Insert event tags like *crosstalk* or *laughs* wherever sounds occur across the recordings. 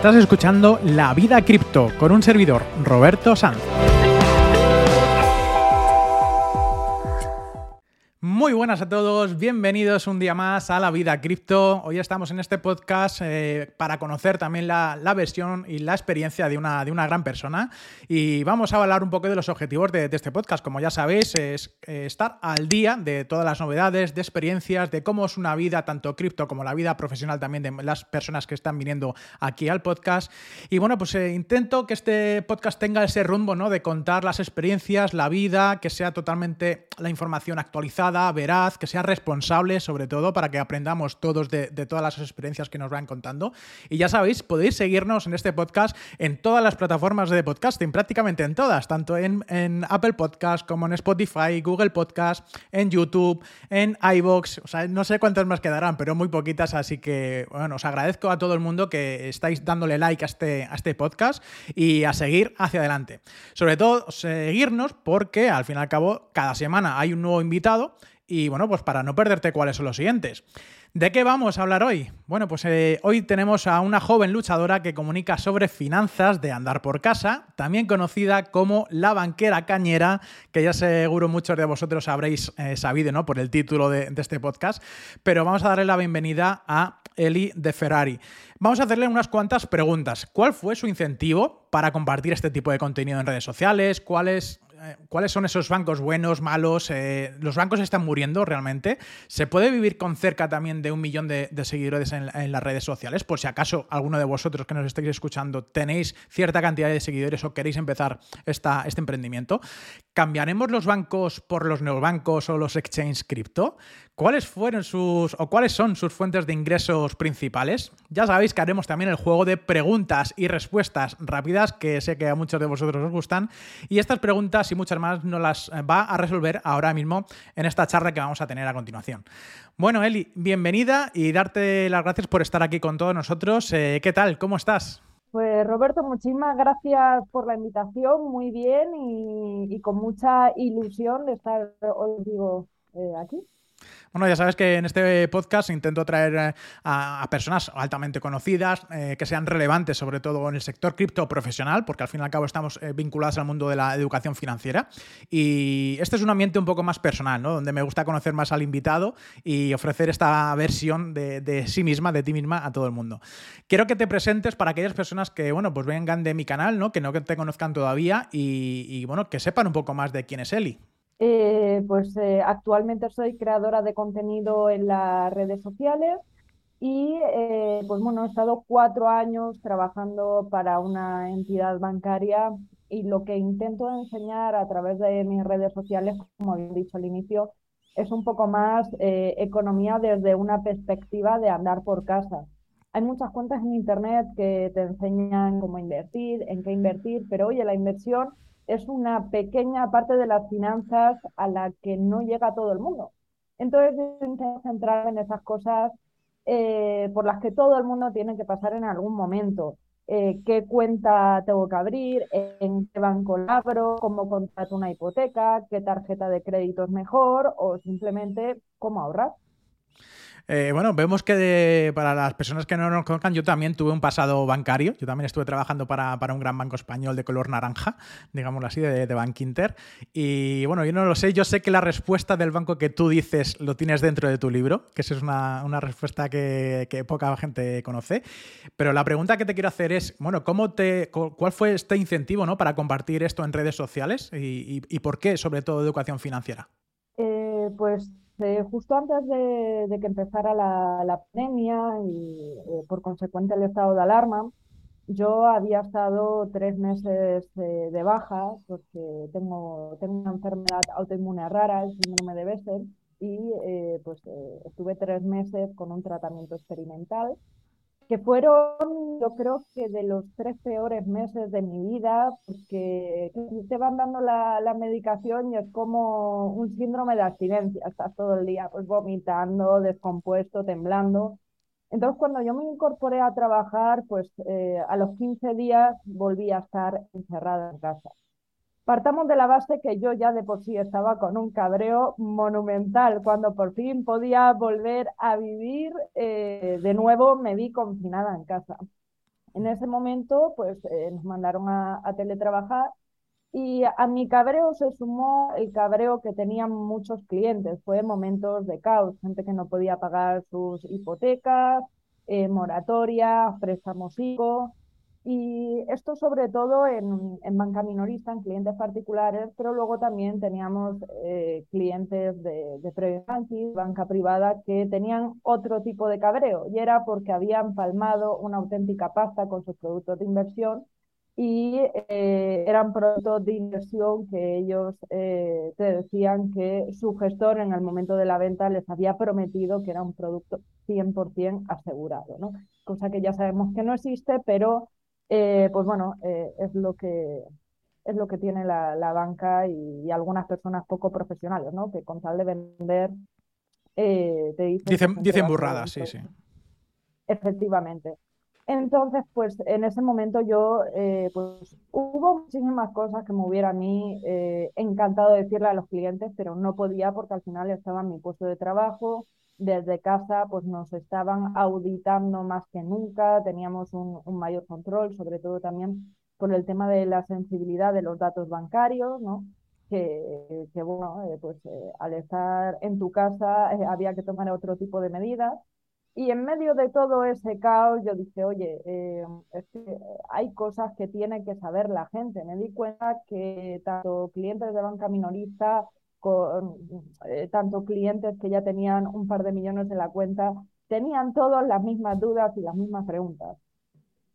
Estás escuchando La Vida Cripto con un servidor, Roberto Sanz. Muy buenas a todos, bienvenidos un día más a la vida cripto. Hoy estamos en este podcast eh, para conocer también la, versión y la experiencia de una, de una gran persona y vamos a hablar un poco de los objetivos de, este podcast. Como ya sabéis, es eh, estar al día de todas las novedades, de experiencias, de cómo es una vida, tanto cripto como la vida profesional también de las personas que están viniendo aquí al podcast. Y bueno, pues eh, intento que este podcast tenga ese rumbo ¿no? de contar las experiencias, la vida, que sea totalmente la información actualizada veraz, que sea responsable, sobre todo para que aprendamos todos de, todas las experiencias que nos van contando. Y ya sabéis, podéis seguirnos en este podcast en todas las plataformas de podcasting, prácticamente en todas, tanto en, Apple Podcast como en Spotify, Google Podcast, en YouTube, en iVoox, o sea, no sé cuántas más quedarán, pero muy poquitas, así que, bueno, os agradezco a todo el mundo que estáis dándole like a este, a este podcast y a seguir hacia adelante. Sobre todo, seguirnos porque al fin y al cabo, cada semana hay un nuevo invitado y bueno, pues para no perderte cuáles son los siguientes. ¿De qué vamos a hablar hoy? Bueno, pues eh, hoy tenemos a una joven luchadora que comunica sobre finanzas de andar por casa, también conocida como la banquera cañera, que ya seguro muchos de vosotros habréis eh, sabido, ¿no? Por el título de, de, este podcast. Pero vamos a darle la bienvenida a Eli de Ferrari. Vamos a hacerle unas cuantas preguntas. ¿Cuál fue su incentivo para compartir este tipo de contenido en redes sociales? ¿Cuál es eh, ¿cuáles son esos bancos buenos, malos? Eh, ¿Los bancos están muriendo realmente? ¿Se puede vivir con cerca también de un millón de, seguidores en, las redes sociales? Por si acaso alguno de vosotros que nos estáis escuchando tenéis cierta cantidad de seguidores o queréis empezar esta, este emprendimiento. ¿Cambiaremos los bancos por los neobancos o los exchange cripto? ¿Cuáles fueron sus o cuáles son sus fuentes de ingresos principales? Ya sabéis que haremos también el juego de preguntas y respuestas rápidas que sé que a muchos de vosotros os gustan y estas preguntas y muchas más nos las eh, va a resolver ahora mismo en esta charla que vamos a tener a continuación. Bueno, Eli, bienvenida y darte las gracias por estar aquí con todos nosotros. Eh, ¿Qué tal? ¿Cómo estás? Pues Roberto, muchísimas gracias por la invitación, muy bien y, con mucha ilusión de estar hoy digo eh, aquí. Bueno, ya sabes que en este podcast intento traer eh, a, personas altamente conocidas, eh, que sean relevantes sobre todo en el sector cripto profesional, porque al fin y al cabo estamos eh, vinculados al mundo de la educación financiera. Y este es un ambiente un poco más personal, ¿no? Donde me gusta conocer más al invitado y ofrecer esta versión de, sí misma, de ti misma, a todo el mundo. Quiero que te presentes para aquellas personas que, bueno, pues vengan de mi canal, ¿no? Que no te conozcan todavía y, y bueno, que sepan un poco más de quién es Eli. Eh, pues eh, actualmente soy creadora de contenido en las redes sociales y eh, pues bueno, he estado cuatro años trabajando para una entidad bancaria y lo que intento enseñar a través de mis redes sociales, como había dicho al inicio, es un poco más economía desde una perspectiva de andar por casa. Hay muchas cuentas en Internet que te enseñan cómo invertir, en qué invertir, pero oye, la inversión es una pequeña parte de las finanzas a la que no llega todo el mundo. Entonces, intento centrar en esas cosas eh, por las que todo el mundo tiene que pasar en algún momento. Eh, ¿Qué cuenta tengo que abrir? ¿En qué banco la abro? ¿Cómo contrato una hipoteca? ¿Qué tarjeta de crédito es mejor? O simplemente cómo ahorrar. Eh, bueno, vemos que para las personas que no nos conozcan, yo también tuve un pasado bancario. Yo también estuve trabajando para, un gran banco español de color naranja, digámoslo así, de, de Bank Inter. Y bueno, yo no lo sé. Yo sé que la respuesta del banco que tú dices lo tienes dentro de tu libro, que esa es una, respuesta que, poca gente conoce. Pero la pregunta que te quiero hacer es, bueno, ¿cómo te, ¿cuál fue este incentivo ¿no? para compartir esto en redes sociales y, por qué, sobre todo, educación financiera? Eh, pues justo antes de, que empezara la, pandemia y eh, por consecuente el estado de alarma, yo había estado tres meses eh, de baja porque tengo, tengo una enfermedad autoinmune rara, el síndrome de Bessel, y eh, pues estuve tres meses con un tratamiento experimental que fueron, yo creo que de los tres peores meses de mi vida, porque te van dando la, la, medicación y es como un síndrome de abstinencia, estás todo el día pues vomitando, descompuesto, temblando. Entonces, cuando yo me incorporé a trabajar, pues eh, a los 15 días volví a estar encerrada en casa. Partamos de la base que yo ya de por sí estaba con un cabreo monumental. Cuando por fin podía volver a vivir, eh, de nuevo me vi confinada en casa. En ese momento, pues eh, nos mandaron a, teletrabajar y a mi cabreo se sumó el cabreo que tenían muchos clientes. Fue momentos de caos, gente que no podía pagar sus hipotecas, eh, moratorias, préstamos ICO. Y esto sobre todo en, banca minorista, en clientes particulares, pero luego también teníamos eh, clientes de, de banking, banca privada, que tenían otro tipo de cabreo y era porque habían palmado una auténtica pasta con sus productos de inversión y eh, eran productos de inversión que ellos eh, te decían que su gestor en el momento de la venta les había prometido que era un producto 100% asegurado, ¿no? cosa que ya sabemos que no existe, pero eh, pues bueno, eh, es lo que es lo que tiene la, banca y, algunas personas poco profesionales, ¿no? Que con tal de vender eh, te dicen... Dicen, burradas, sí, sí. Efectivamente. Entonces, pues en ese momento yo, pues hubo muchísimas cosas que me hubiera a mí encantado decirle a los clientes, pero no podía porque al final estaba en mi puesto de trabajo, desde casa pues nos estaban auditando más que nunca, teníamos un, mayor control, sobre todo también por el tema de la sensibilidad de los datos bancarios, ¿no? Que, que bueno, eh, pues eh, al estar en tu casa eh, había que tomar otro tipo de medidas. Y en medio de todo ese caos yo dije, oye, es que hay cosas que tiene que saber la gente. Me di cuenta que tanto clientes de banca minorista con eh, tanto clientes que ya tenían un par de millones en la cuenta, tenían todas las mismas dudas y las mismas preguntas.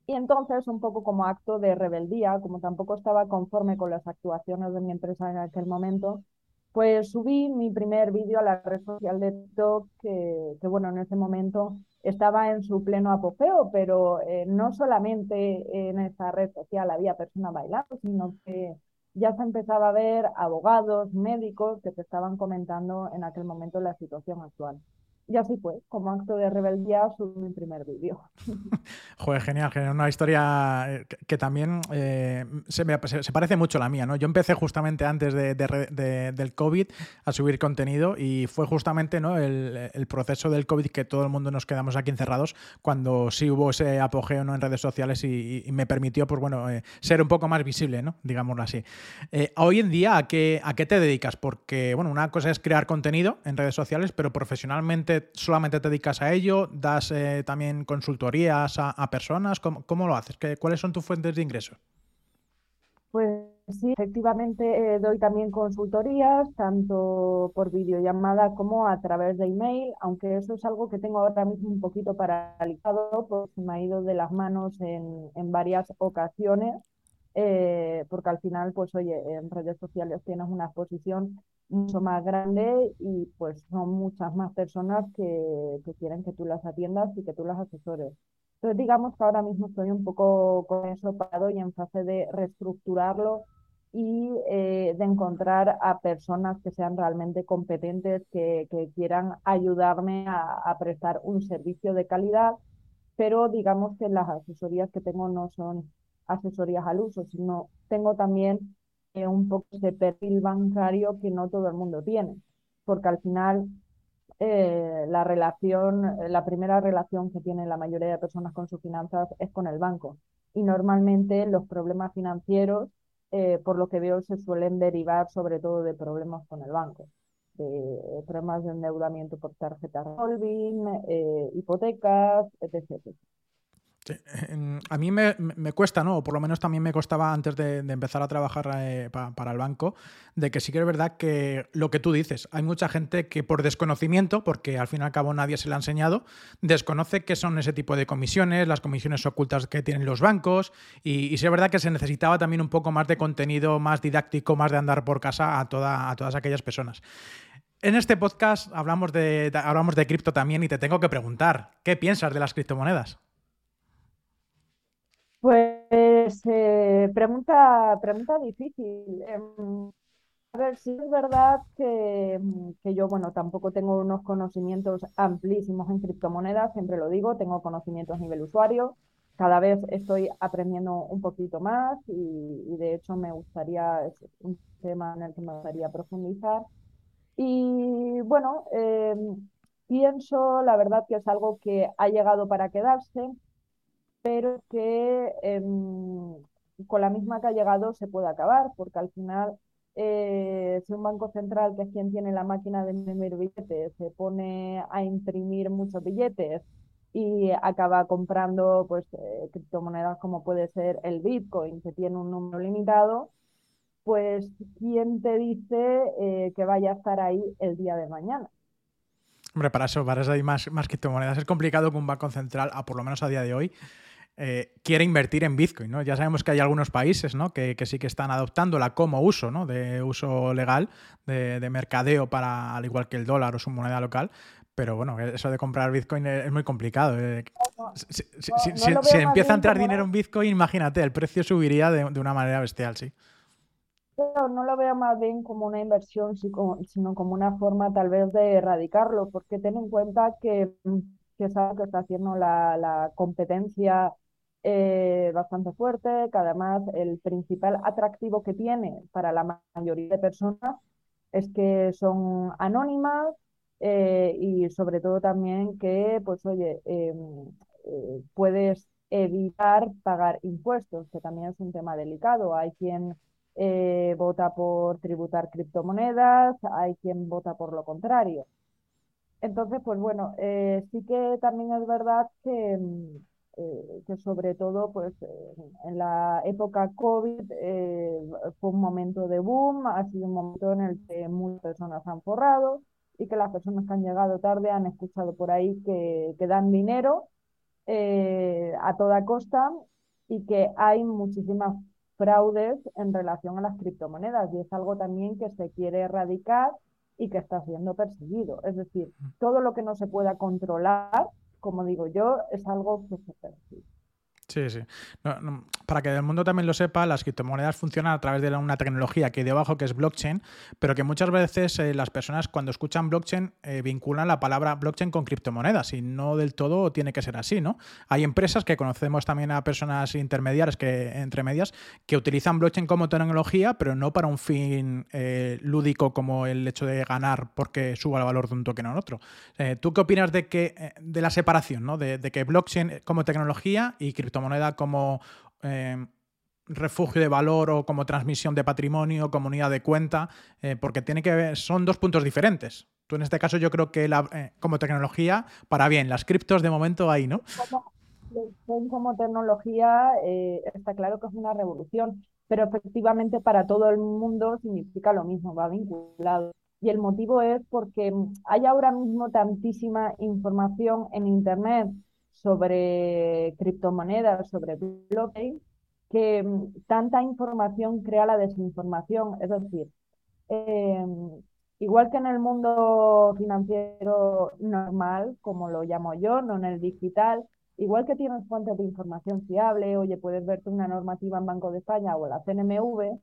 Y entonces, un poco como acto de rebeldía, como tampoco estaba conforme con las actuaciones de mi empresa en aquel momento, pues subí mi primer vídeo a la red social de TikTok, que, que, bueno, en ese momento estaba en su pleno apogeo, pero eh, no solamente en esa red social había personas bailando, sino que ya se empezaba a ver abogados, médicos que te estaban comentando en aquel momento la situación actual. Y así fue, como acto de rebeldía, subí mi primer vídeo. *laughs* Joder, genial, genial. Una historia eh, que, también eh, se, se, parece mucho a la mía, ¿no? Yo empecé justamente antes de, del COVID a subir contenido y fue justamente ¿no? el, proceso del COVID que todo el mundo nos quedamos aquí encerrados cuando sí hubo ese apogeo ¿no? en redes sociales y, me permitió, pues bueno, eh, ser un poco más visible, ¿no? Digámoslo así. hoy en día, ¿a qué, ¿a qué te dedicas? Porque, bueno, una cosa es crear contenido en redes sociales, pero profesionalmente solamente te dedicas a ello? ¿Das eh, también consultorías a, personas? ¿Cómo, lo haces? ¿Qué, ¿Cuáles son tus fuentes de ingresos? Pues sí, efectivamente eh, doy también consultorías, tanto por videollamada como a través de email, aunque eso es algo que tengo ahora mismo un poquito paralizado, porque me ha ido de las manos en, en varias ocasiones. Eh, porque al final, pues oye, en redes sociales tienes una exposición mucho más grande y pues son muchas más personas que, que, quieren que tú las atiendas y que tú las asesores. Entonces digamos que ahora mismo estoy un poco con eso parado y en fase de reestructurarlo y eh, de encontrar a personas que sean realmente competentes, que, que quieran ayudarme a, a, prestar un servicio de calidad, pero digamos que las asesorías que tengo no son asesorías al uso, sino tengo también un poco de perfil bancario que no todo el mundo tiene, porque al final eh, la relación, la primera relación que tiene la mayoría de personas con sus finanzas es con el banco. Y normalmente los problemas financieros, eh, por lo que veo, se suelen derivar sobre todo de problemas con el banco, de problemas de endeudamiento por tarjeta revolving, eh, hipotecas, etc. A mí me, cuesta, ¿no? O por lo menos también me costaba antes de, empezar a trabajar eh, para el banco, de que sí que es verdad que lo que tú dices, hay mucha gente que por desconocimiento, porque al fin y al cabo nadie se le ha enseñado, desconoce qué son ese tipo de comisiones, las comisiones ocultas que tienen los bancos, y, sí es verdad que se necesitaba también un poco más de contenido más didáctico, más de andar por casa a, toda, a todas aquellas personas. En este podcast hablamos de, hablamos de cripto también y te tengo que preguntar, ¿qué piensas de las criptomonedas? Pues eh, pregunta, pregunta difícil. Em, a ver, sí es verdad que, que, yo, bueno, tampoco tengo unos conocimientos amplísimos en criptomonedas, siempre lo digo, tengo conocimientos a nivel usuario, cada vez estoy aprendiendo un poquito más y, de hecho me gustaría, es un tema en el que me gustaría profundizar. Y bueno, em, pienso, la verdad que es algo que ha llegado para quedarse, pero que em, con la misma que ha llegado se puede acabar, porque al final eh, si un banco central, que es quien tiene la máquina de imprimir billetes, se pone a imprimir muchos billetes y acaba comprando pues, eh, criptomonedas como puede ser el Bitcoin, que tiene un número limitado, pues ¿quién te dice eh, que vaya a estar ahí el día de mañana? Hombre, para eso, para eso hay más, más criptomonedas. Es complicado que un banco central, a por lo menos a día de hoy, eh, quiere invertir en Bitcoin. ¿no? Ya sabemos que hay algunos países ¿no? que, sí que están adoptándola como uso, ¿no? de uso legal, de, de, mercadeo para, al igual que el dólar o su moneda local, pero bueno, eso de comprar Bitcoin es muy complicado. Eh. Si, empieza a entrar dinero en Bitcoin, imagínate, el precio subiría de, una manera bestial, sí. no lo veo más bien como una inversión, sino como una forma tal vez de erradicarlo, porque ten en cuenta que, que es algo que está haciendo la, competencia eh, bastante fuerte, que además el principal atractivo que tiene para la mayoría de personas es que son anónimas, eh, y sobre todo también que, pues oye, em, eh, puedes evitar pagar impuestos, que también es un tema delicado. Hay quien vota por tributar criptomonedas, hay quien vota por lo contrario. Entonces, pues bueno, sí que también es verdad que, em, que sobre todo pues en la época COVID fue un momento de boom, ha sido un momento en el que muchas personas han forrado, y que las personas que han llegado tarde han escuchado por ahí que, que dan dinero eh, a toda costa y que hay muchísimas fraudes en relación a las criptomonedas y es algo también que se quiere erradicar y que está siendo perseguido. Es decir, todo lo que no se pueda controlar, como digo yo, es algo que se persigue. Sí, sí. Para que el mundo también lo sepa, las criptomonedas funcionan a través de una tecnología que hay debajo que es blockchain, pero que muchas veces eh, las personas cuando escuchan blockchain eh, vinculan la palabra blockchain con criptomonedas y no del todo tiene que ser así, ¿no? Hay empresas que conocemos también a personas intermediarias que entre medias que utilizan blockchain como tecnología, pero no para un fin eh, lúdico como el hecho de ganar porque suba el valor de un token o otro. ¿Tú qué opinas de que de la separación, ¿no? De, que blockchain como tecnología y criptomonedas moneda como eh, refugio de valor o como transmisión de patrimonio, como unidad de cuenta, eh, porque tiene que son dos puntos diferentes. Tú en este caso yo creo que eh, como tecnología, para bien, las criptos de momento ahí, ¿no? Como, como tecnología está claro que es una revolución, pero efectivamente para todo el mundo significa lo mismo, va vinculado. Y el motivo es porque hay ahora mismo tantísima información en Internet sobre criptomonedas, sobre blockchain, que mm, tanta información crea la desinformación. Es decir, em, igual que en el mundo financiero normal, como lo llamo yo, no en el digital, igual que tienes fuentes de información fiable, oye, puedes verte una normativa en Banco de España o la CNMV,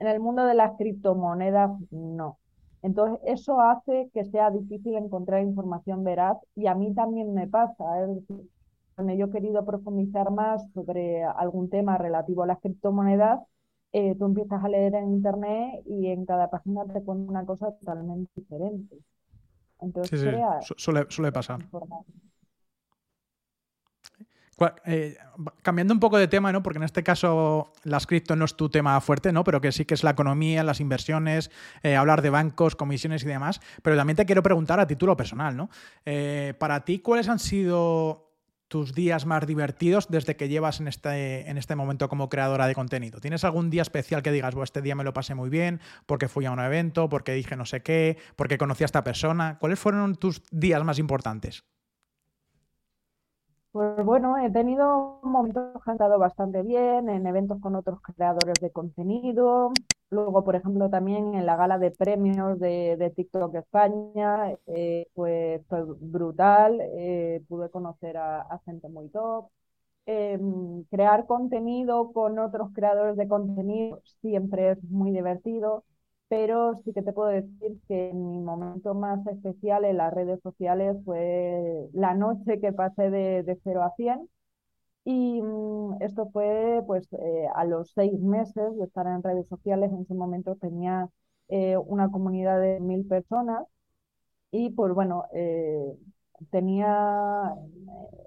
en el mundo de las criptomonedas no. Entonces, eso hace que sea difícil encontrar información veraz y a mí también me pasa. Es decir, cuando yo he querido profundizar más sobre algún tema relativo a las criptomonedas, eh, tú empiezas a leer en internet y en cada página te pone una cosa totalmente diferente. Entonces, sí, Suele, suele, pasar. Eh, cambiando un poco de tema, ¿no? Porque en este caso las cripto no es tu tema fuerte, ¿no? Pero que sí que es la economía, las inversiones, eh, hablar de bancos, comisiones y demás. Pero también te quiero preguntar a título personal, ¿no? para ti, ¿cuáles han sido tus días más divertidos desde que llevas en este, en este momento como creadora de contenido? ¿Tienes algún día especial que digas, este día me lo pasé muy bien porque fui a un evento, porque dije no sé qué, porque conocí a esta persona? ¿Cuáles fueron tus días más importantes? Pues bueno, he tenido momentos que han estado bastante bien, en eventos con otros creadores de contenido. Luego, por ejemplo, también en la gala de premios de, TikTok España, eh, pues fue brutal. Eh, pude conocer a, gente muy top. Em, crear contenido con otros creadores de contenido siempre es muy divertido, pero sí que te puedo decir que mi momento más especial en las redes sociales fue la noche que pasé de, de 0 a 100. Y mm, esto fue pues eh, a los seis meses de estar en redes sociales. En ese momento tenía eh, una comunidad de mil personas y pues bueno, eh, tenía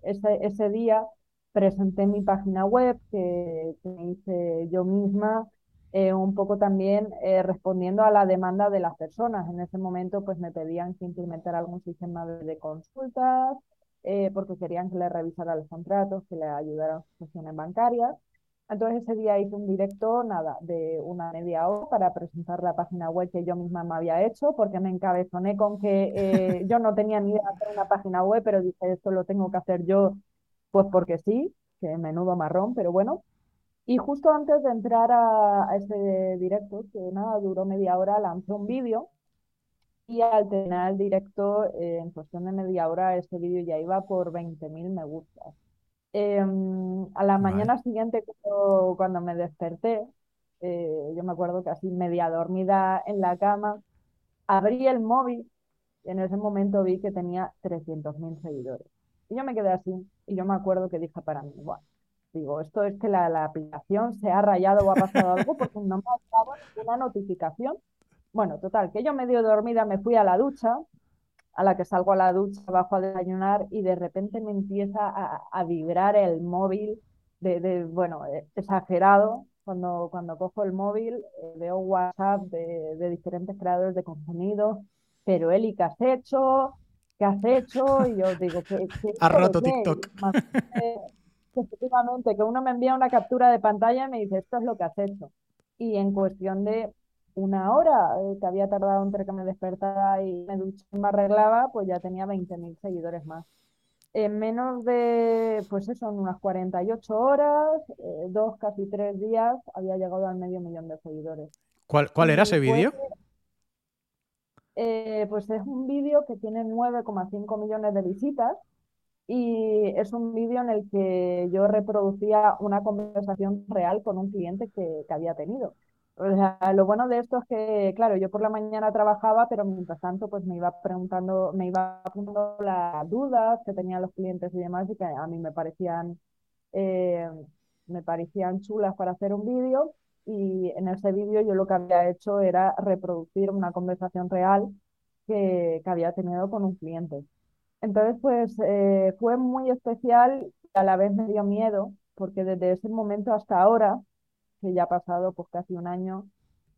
ese, ese día presenté mi página web que, hice yo misma, eh, un poco también eh, respondiendo a la demanda de las personas. En ese momento pues me pedían que implementara algún sistema de, consultas, eh, porque querían que le revisara los contratos, que le ayudara a sus cuestiones bancarias. Entonces ese día hice un directo, nada, de una media hora para presentar la página web que yo misma me había hecho, porque me encabezoné con que yo no tenía ni idea de hacer una página web, pero dije, esto lo tengo que hacer yo pues porque sí, que menudo marrón, pero bueno. Y justo antes de entrar a, ese directo, que nada, duró media hora, lancé un vídeo y al terminar el directo, eh, en cuestión de media hora, ese vídeo ya iba por 20.000 me gustas. Em, a la mañana siguiente, cuando, me desperté, eh, yo me acuerdo que así media dormida en la cama, abrí el móvil y en ese momento vi que tenía 300.000 seguidores. Y yo me quedé así y yo me acuerdo que dije para mí, bueno, digo, esto es que la, aplicación se ha rayado o ha pasado algo porque no me ha dado ninguna notificación. Bueno, total, que yo medio dormida me fui a la ducha, a la que salgo a la ducha, bajo a desayunar y de repente me empieza a, vibrar el móvil de, bueno, eh, exagerado. Cuando, cuando cojo el móvil eh, veo WhatsApp de, de diferentes creadores de contenido, pero Eli, ¿qué has hecho? ¿qué has hecho? Y yo digo, ¿qué, qué Has roto TikTok. Efectivamente, que uno me envía una captura de pantalla y me dice, esto es lo que has hecho. Y en cuestión de una hora eh, que había tardado entre que me despertara y me duchaba y me arreglaba, pues ya tenía 20.000 seguidores más. En menos de, pues eso, en unas 48 horas, eh, dos, casi tres días, había llegado al medio millón de seguidores. ¿Cuál, cuál era ese vídeo? Eh, pues es un vídeo que tiene 9,5 millones de visitas y es un vídeo en el que yo reproducía una conversación real con un cliente que, había tenido. lo bueno de esto es que, claro, yo por la mañana trabajaba, pero mientras tanto pues me iba preguntando, me iba apuntando las dudas que tenían los clientes y demás y que a mí me parecían, eh, me parecían chulas para hacer un vídeo y en ese vídeo yo lo que había hecho era reproducir una conversación real que, que había tenido con un cliente. Entonces, pues eh, fue muy especial y a la vez me dio miedo, porque desde ese momento hasta ahora, que ya ha pasado pues casi un año,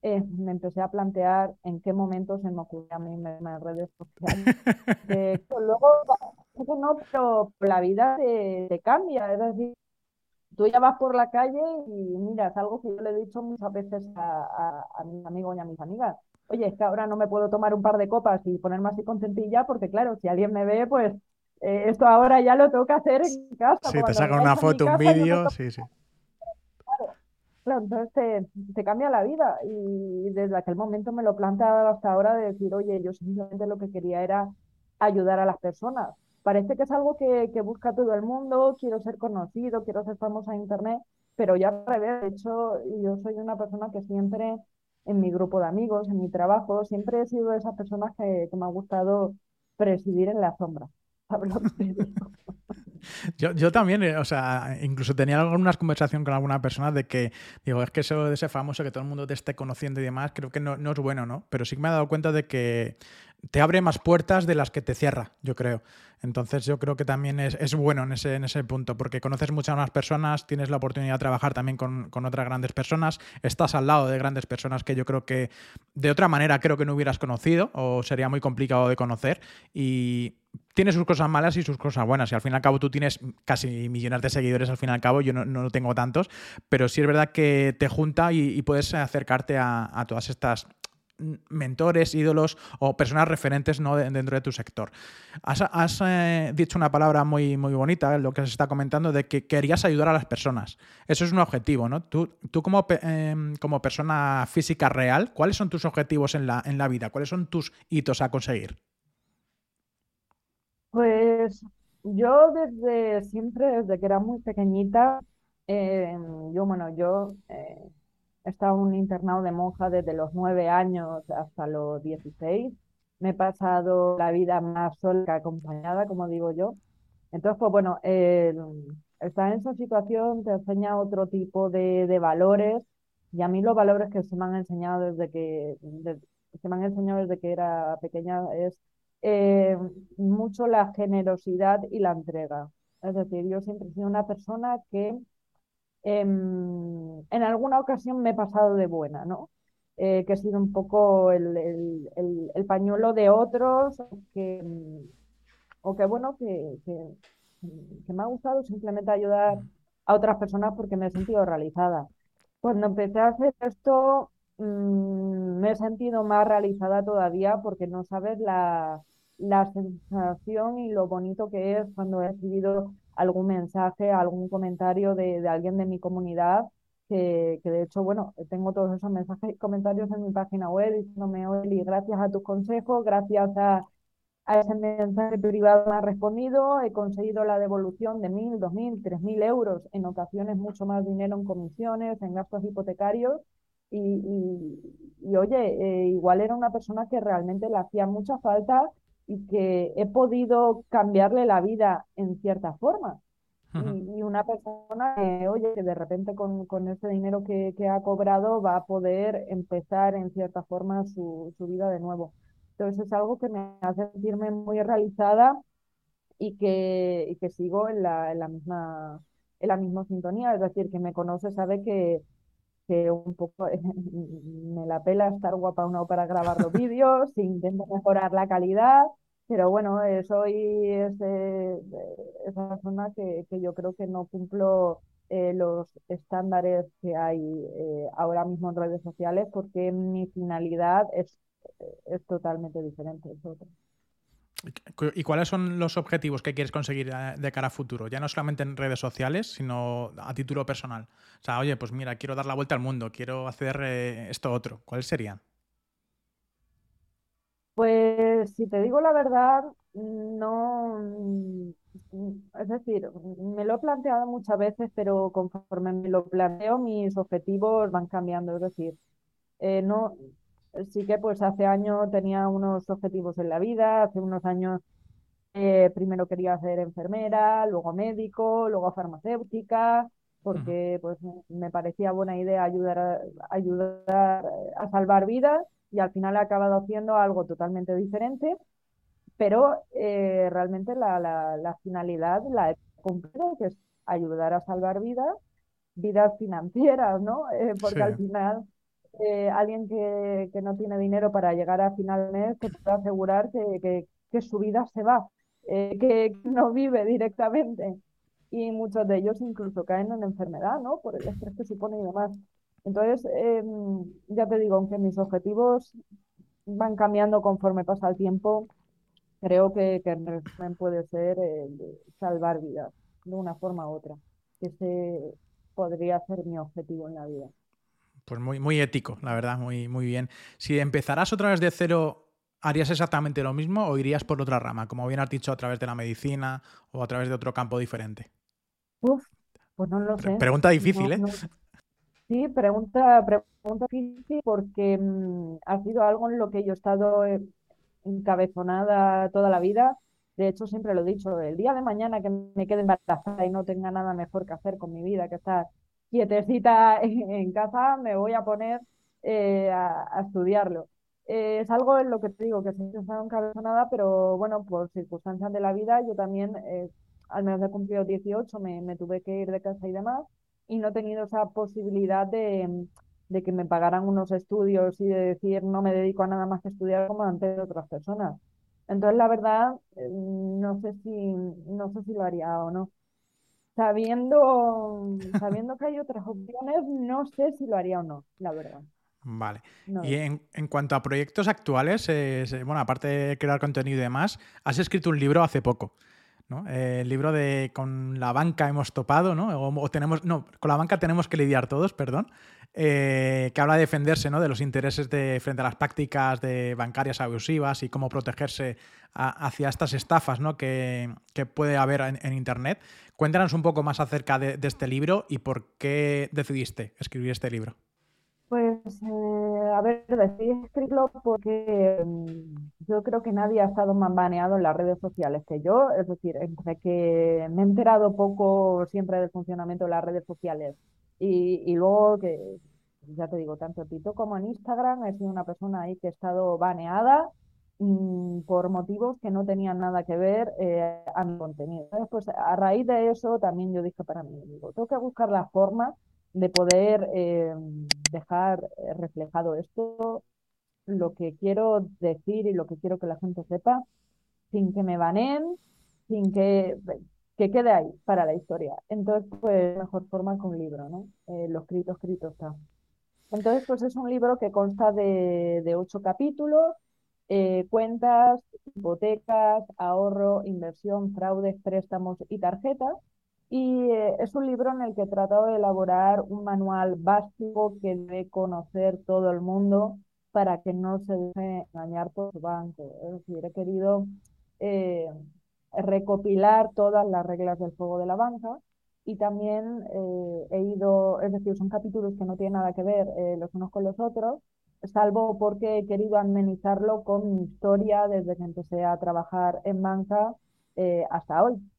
eh, me empecé a plantear en qué momento se me ocurría a mí en redes sociales. *laughs* luego, no, pero la vida te, cambia, es decir, tú ya vas por la calle y mira, es algo que yo le he dicho muchas veces a, mis amigos y a mis amigas. Oye, es que ahora no me puedo tomar un par de copas y ponerme así contentilla porque claro, si alguien me ve, pues eh, esto ahora ya lo tengo que hacer en casa. Sí, te saca una foto, un vídeo, sí, sí. Claro, entonces te, cambia la vida y desde aquel momento me lo planteado hasta ahora de decir, oye, yo simplemente lo que quería era ayudar a las personas parece que es algo que, busca todo el mundo, quiero ser conocido, quiero ser famosa en Internet, pero ya al revés, de hecho, yo soy una persona que siempre en mi grupo de amigos, en mi trabajo, siempre he sido de esas personas que, me ha gustado presidir en la sombra. *laughs* *laughs* Yo, yo, también, eh, o sea, incluso tenía algunas conversaciones con alguna persona de que, digo, es que eso de ese famoso, que todo el mundo te esté conociendo y demás, creo que no, no, es bueno, ¿no? Pero sí que me he dado cuenta de que te abre más puertas de las que te cierra, yo creo. Entonces yo creo que también es, bueno en ese, en ese punto, porque conoces muchas más personas, tienes la oportunidad de trabajar también con, otras grandes personas, estás al lado de grandes personas que yo creo que de otra manera creo que no hubieras conocido o sería muy complicado de conocer y tiene sus cosas malas y sus cosas buenas. Y al fin y al cabo tú tienes casi millones de seguidores, al fin y al cabo yo no, no tengo tantos, pero sí es verdad que te junta y, puedes acercarte a todas estas mentores, ídolos o personas referentes dentro de tu sector. Has, eh, dicho una palabra muy, muy bonita, lo que se está comentando, de que querías ayudar a las personas. Eso es un objetivo, ¿no? Tú, tú como, em, como persona física real, ¿cuáles son tus objetivos en la, en la vida? ¿Cuáles son tus hitos a conseguir? Pues yo desde siempre, desde que era muy pequeñita, eh, yo, bueno, yo eh, he estado en un internado de monja desde los nueve años hasta los 16. Me he pasado la vida más sola que acompañada, como digo yo. Entonces, pues bueno, eh, estar en esa situación te enseña otro tipo de, de, valores y a mí los valores que se me han enseñado desde que, de, se me han enseñado desde que era pequeña es eh, mucho la generosidad y la entrega. Es decir, yo siempre he sido una persona que eh, en alguna ocasión me he pasado de buena, ¿no? Eh, que he sido un poco el, el, el, el pañuelo de otros, que, o que bueno, que, que, que, me ha gustado simplemente ayudar a otras personas porque me he sentido realizada. Cuando empecé a hacer esto, mmm, me he sentido más realizada todavía porque no sabes la, la sensación y lo bonito que es cuando he recibido algún mensaje, algún comentario de, de alguien de mi comunidad, que, que, de hecho, bueno, tengo todos esos mensajes y comentarios en mi página web diciéndome, Oli, gracias a tus consejos, gracias a, a ese mensaje privado me ha respondido, he conseguido la devolución de mil, dos mil, tres mil euros, en ocasiones mucho más dinero en comisiones, en gastos hipotecarios. Y, y, oye, eh, igual era una persona que realmente le hacía mucha falta y que he podido cambiarle la vida en cierta forma. Y, y, una persona que, oye, que de repente con, con ese dinero que, que, ha cobrado va a poder empezar en cierta forma su, su, vida de nuevo. Entonces es algo que me hace sentirme muy realizada y que, y que sigo en la, en, la misma, en la misma sintonía. Es decir, que me conoce sabe que, que un poco *laughs* me la pela estar guapa o no para grabar los vídeos, intento mejorar la calidad, pero bueno, eh, soy ese, esa persona que, que, yo creo que no cumplo eh, los estándares que hay eh, ahora mismo en redes sociales porque mi finalidad es, es totalmente diferente. ¿Y cuáles son los objetivos que quieres conseguir de cara a futuro? Ya no solamente en redes sociales, sino a título personal. O sea, oye, pues mira, quiero dar la vuelta al mundo, quiero hacer eh, esto otro. ¿Cuáles serían? Pues si te digo la verdad, no, es decir, me lo he planteado muchas veces, pero conforme me lo planteo, mis objetivos van cambiando. Es decir, eh, no, sí que pues hace años tenía unos objetivos en la vida, hace unos años eh, primero quería ser enfermera, luego médico, luego farmacéutica, porque pues me parecía buena idea ayudar a, ayudar a salvar vidas y al final he acabado haciendo algo totalmente diferente, pero eh, realmente la, la, la, finalidad la he cumplido, que es ayudar a salvar vidas, vidas financieras, ¿no? Eh, porque sí. al final eh, alguien que, que, no tiene dinero para llegar a final mes, te puedo asegurar que, que, que su vida se va, que no vive directamente. Y muchos de ellos incluso caen en enfermedad, ¿no? Por el estrés que supone y demás. Entonces, eh, ya te digo, aunque mis objetivos van cambiando conforme pasa el tiempo, creo que, que en resumen puede ser eh, salvar vidas de una forma u otra. Ese podría ser mi objetivo en la vida. Pues muy, muy ético, la verdad, muy, muy bien. Si empezaras otra vez de cero, ¿harías exactamente lo mismo o irías por otra rama? Como bien has dicho, a través de la medicina o a través de otro campo diferente. Uf, pues no lo sé. Pregunta difícil, no, ¿eh? No. Sí, pregunta, pregunta difícil porque mmm, ha sido algo en lo que yo he estado eh, encabezonada toda la vida. De hecho, siempre lo he dicho, el día de mañana que me quede embarazada y no tenga nada mejor que hacer con mi vida que estar quietecita *laughs* en casa, me voy a poner eh, a, estudiarlo. Eh, es algo en lo que te digo, que siempre he estado encabezonada, pero bueno, por circunstancias de la vida, yo también, al menos he cumplido 18, me, me tuve que ir de casa y demás y no he tenido esa posibilidad de, de, que me pagaran unos estudios y de decir no me dedico a nada más que estudiar como ante otras personas. Entonces, la verdad, eh, no sé si, no sé si lo haría o no. Sabiendo, *laughs* sabiendo que hay otras opciones, no sé si lo haría o no, la verdad. Vale. No. Y en, en, cuanto a proyectos actuales, eh, bueno, aparte de crear contenido y demás, has escrito un libro hace poco. El libro de con la banca hemos topado, ¿no? O, tenemos, no, con la banca tenemos que lidiar todos, perdón. eh, que habla de defenderse ¿no? de los intereses de, frente a las prácticas de bancarias abusivas y cómo protegerse hacia estas estafas ¿no? que, puede haber en, Internet. Cuéntanos un poco más acerca de, este libro y por qué decidiste escribir este libro. Pues, eh, a ver, decidí escribirlo porque mm, yo creo que nadie ha estado más baneado en las redes sociales que yo. Es decir, entre que me he enterado poco siempre del funcionamiento de las redes sociales y, y luego que, ya te digo, tanto en TikTok como en Instagram he sido una persona ahí que he estado baneada Mm, por motivos que no tenían nada que ver eh, a mi contenido. Pues a raíz de eso también yo dije para mí, digo, tengo que buscar la forma de poder eh, dejar eh, reflejado esto, lo que quiero decir y lo que quiero que la gente sepa, sin que me baneen, sin que, que quede ahí para la historia. Entonces, pues mejor forma que un libro, ¿no? lo escrito, escrito está. Entonces, pues es un libro que consta de, de ocho capítulos eh, cuentas, hipotecas, ahorro, inversión, fraudes, préstamos y tarjetas. Y eh, es un libro en el que he tratado de elaborar un manual básico que debe conocer todo el mundo para que no se deje engañar por su banco. Es decir, he querido eh, recopilar todas las reglas del juego de la banca y también he ido, es decir, son capítulos que no tienen nada que ver los unos con los otros, salvo porque he querido amenizarlo con mi historia desde que empecé a trabajar en banca eh, hasta hoy.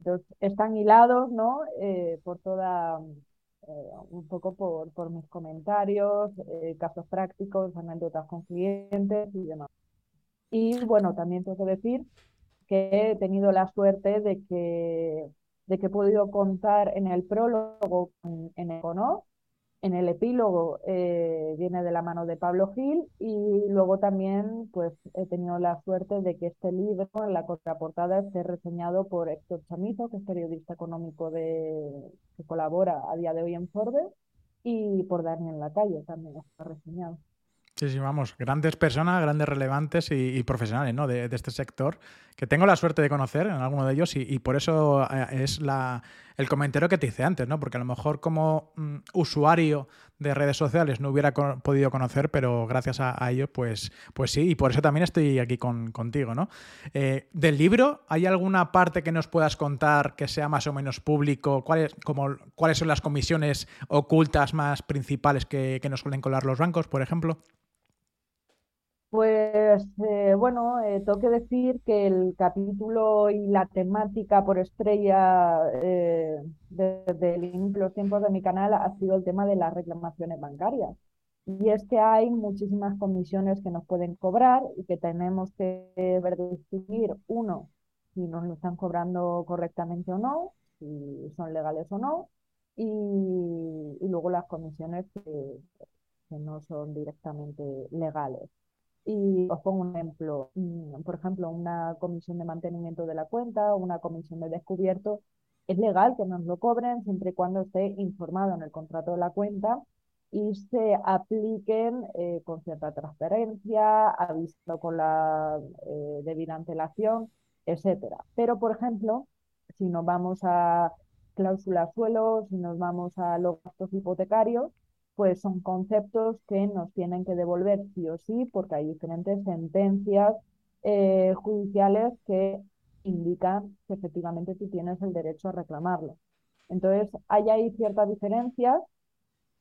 Entonces, están hilados, ¿no? Eh, por toda, eh, un poco por, por mis comentarios, casos prácticos, anécdotas con clientes y demás. Y bueno, también tengo que decir que he tenido la suerte de que, de que he podido contar en el prólogo en, en en el epílogo eh, viene de la mano de Pablo Gil y luego también pues he tenido la suerte de que este libro en la contraportada esté reseñado por Héctor Chamizo, que es periodista económico de, que colabora a día de hoy en Forbes, y por Daniel Lacalle también está reseñado. Sí, sí, vamos, grandes personas, grandes relevantes y, profesionales ¿no? de, este sector, que tengo la suerte de conocer en alguno de ellos y, por eso eh, es la, el comentario que te hice antes, ¿no? porque a lo mejor como mm, usuario de redes sociales no hubiera podido conocer, pero gracias a, ellos, pues, pues sí, y por eso también estoy aquí con, contigo. ¿no? Eh, del libro, ¿hay alguna parte que nos puedas contar que sea más o menos público? ¿Cuáles, como, ¿cuáles son las comisiones ocultas más principales que, que nos suelen colar los bancos, por ejemplo? Pues eh, bueno, eh, tengo que decir que el capítulo y la temática por estrella eh, desde los tiempos de mi canal ha sido el tema de las reclamaciones bancarias. Y es que hay muchísimas comisiones que nos pueden cobrar y que tenemos que ver distinguir, uno, si nos lo están cobrando correctamente o no, si son legales o no, y, luego las comisiones que no son directamente legales. Y os pongo un ejemplo, mm, por ejemplo, una comisión de mantenimiento de la cuenta una comisión de descubierto, es legal que nos lo cobren siempre y cuando esté informado en el contrato de la cuenta y se apliquen eh, con cierta transparencia, aviso con la eh, debida antelación, etcétera. Pero, por ejemplo, si nos vamos a cláusulas suelo, si nos vamos a los gastos hipotecarios, pues son conceptos que nos tienen que devolver sí o sí, porque hay diferentes sentencias eh, judiciales que indican que efectivamente tú tienes el derecho a reclamarlo. Entonces, hay ahí ciertas diferencias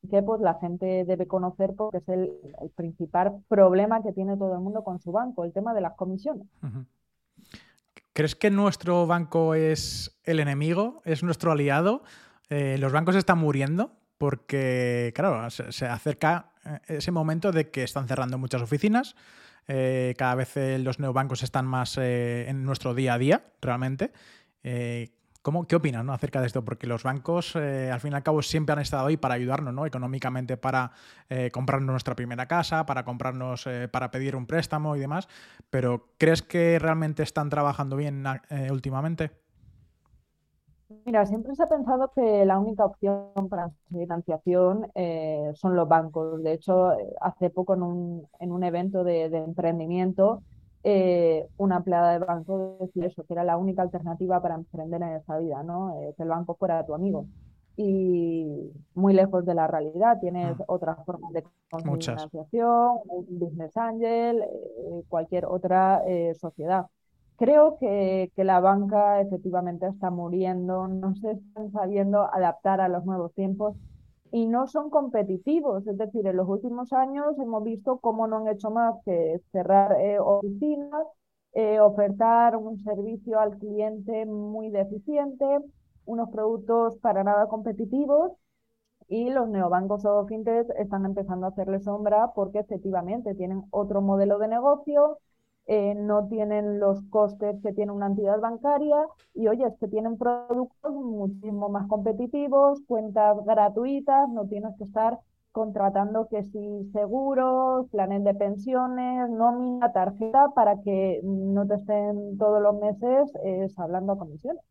que pues la gente debe conocer porque es el, principal problema que tiene todo el mundo con su banco, el tema de las comisiones. ¿Crees que nuestro banco es el enemigo? ¿Es nuestro aliado? Eh, ¿Los bancos están muriendo? Porque, claro, se, acerca eh, ese momento de que están cerrando muchas oficinas, eh, cada vez eh, los neobancos están más en nuestro día a día, realmente. ¿cómo, ¿Qué opinas ¿no? acerca de esto? Porque los bancos, al fin y al cabo, siempre han estado ahí para ayudarnos ¿no? económicamente, para comprarnos nuestra primera casa, para comprarnos, para pedir un préstamo y demás. Pero ¿crees que realmente están trabajando bien últimamente? Mira, siempre se ha pensado que la única opción para financiación eh, son los bancos. De hecho, eh, hace poco en un, en un evento de, emprendimiento, eh, una empleada de banco decía eso, que era la única alternativa para emprender en esa vida, ¿no? que el banco fuera tu amigo. y muy lejos de la realidad. Tienes mm. otras formas de financiación, un business angel, eh, cualquier otra eh, sociedad. Creo que, que, la banca efectivamente está muriendo, no se están sabiendo adaptar a los nuevos tiempos y no son competitivos. Es decir, en los últimos años hemos visto cómo no han hecho más que cerrar eh, oficinas, ofertar un servicio al cliente muy deficiente, unos productos para nada competitivos y los neobancos o fintechs están empezando a hacerle sombra porque efectivamente tienen otro modelo de negocio, eh, no tienen los costes que tiene una entidad bancaria y oye, es que tienen productos muchísimo más competitivos, cuentas gratuitas, no tienes que estar contratando que si seguros, planes de pensiones, nómina, tarjeta, para que no te estén todos los meses eh, hablando a comisiones.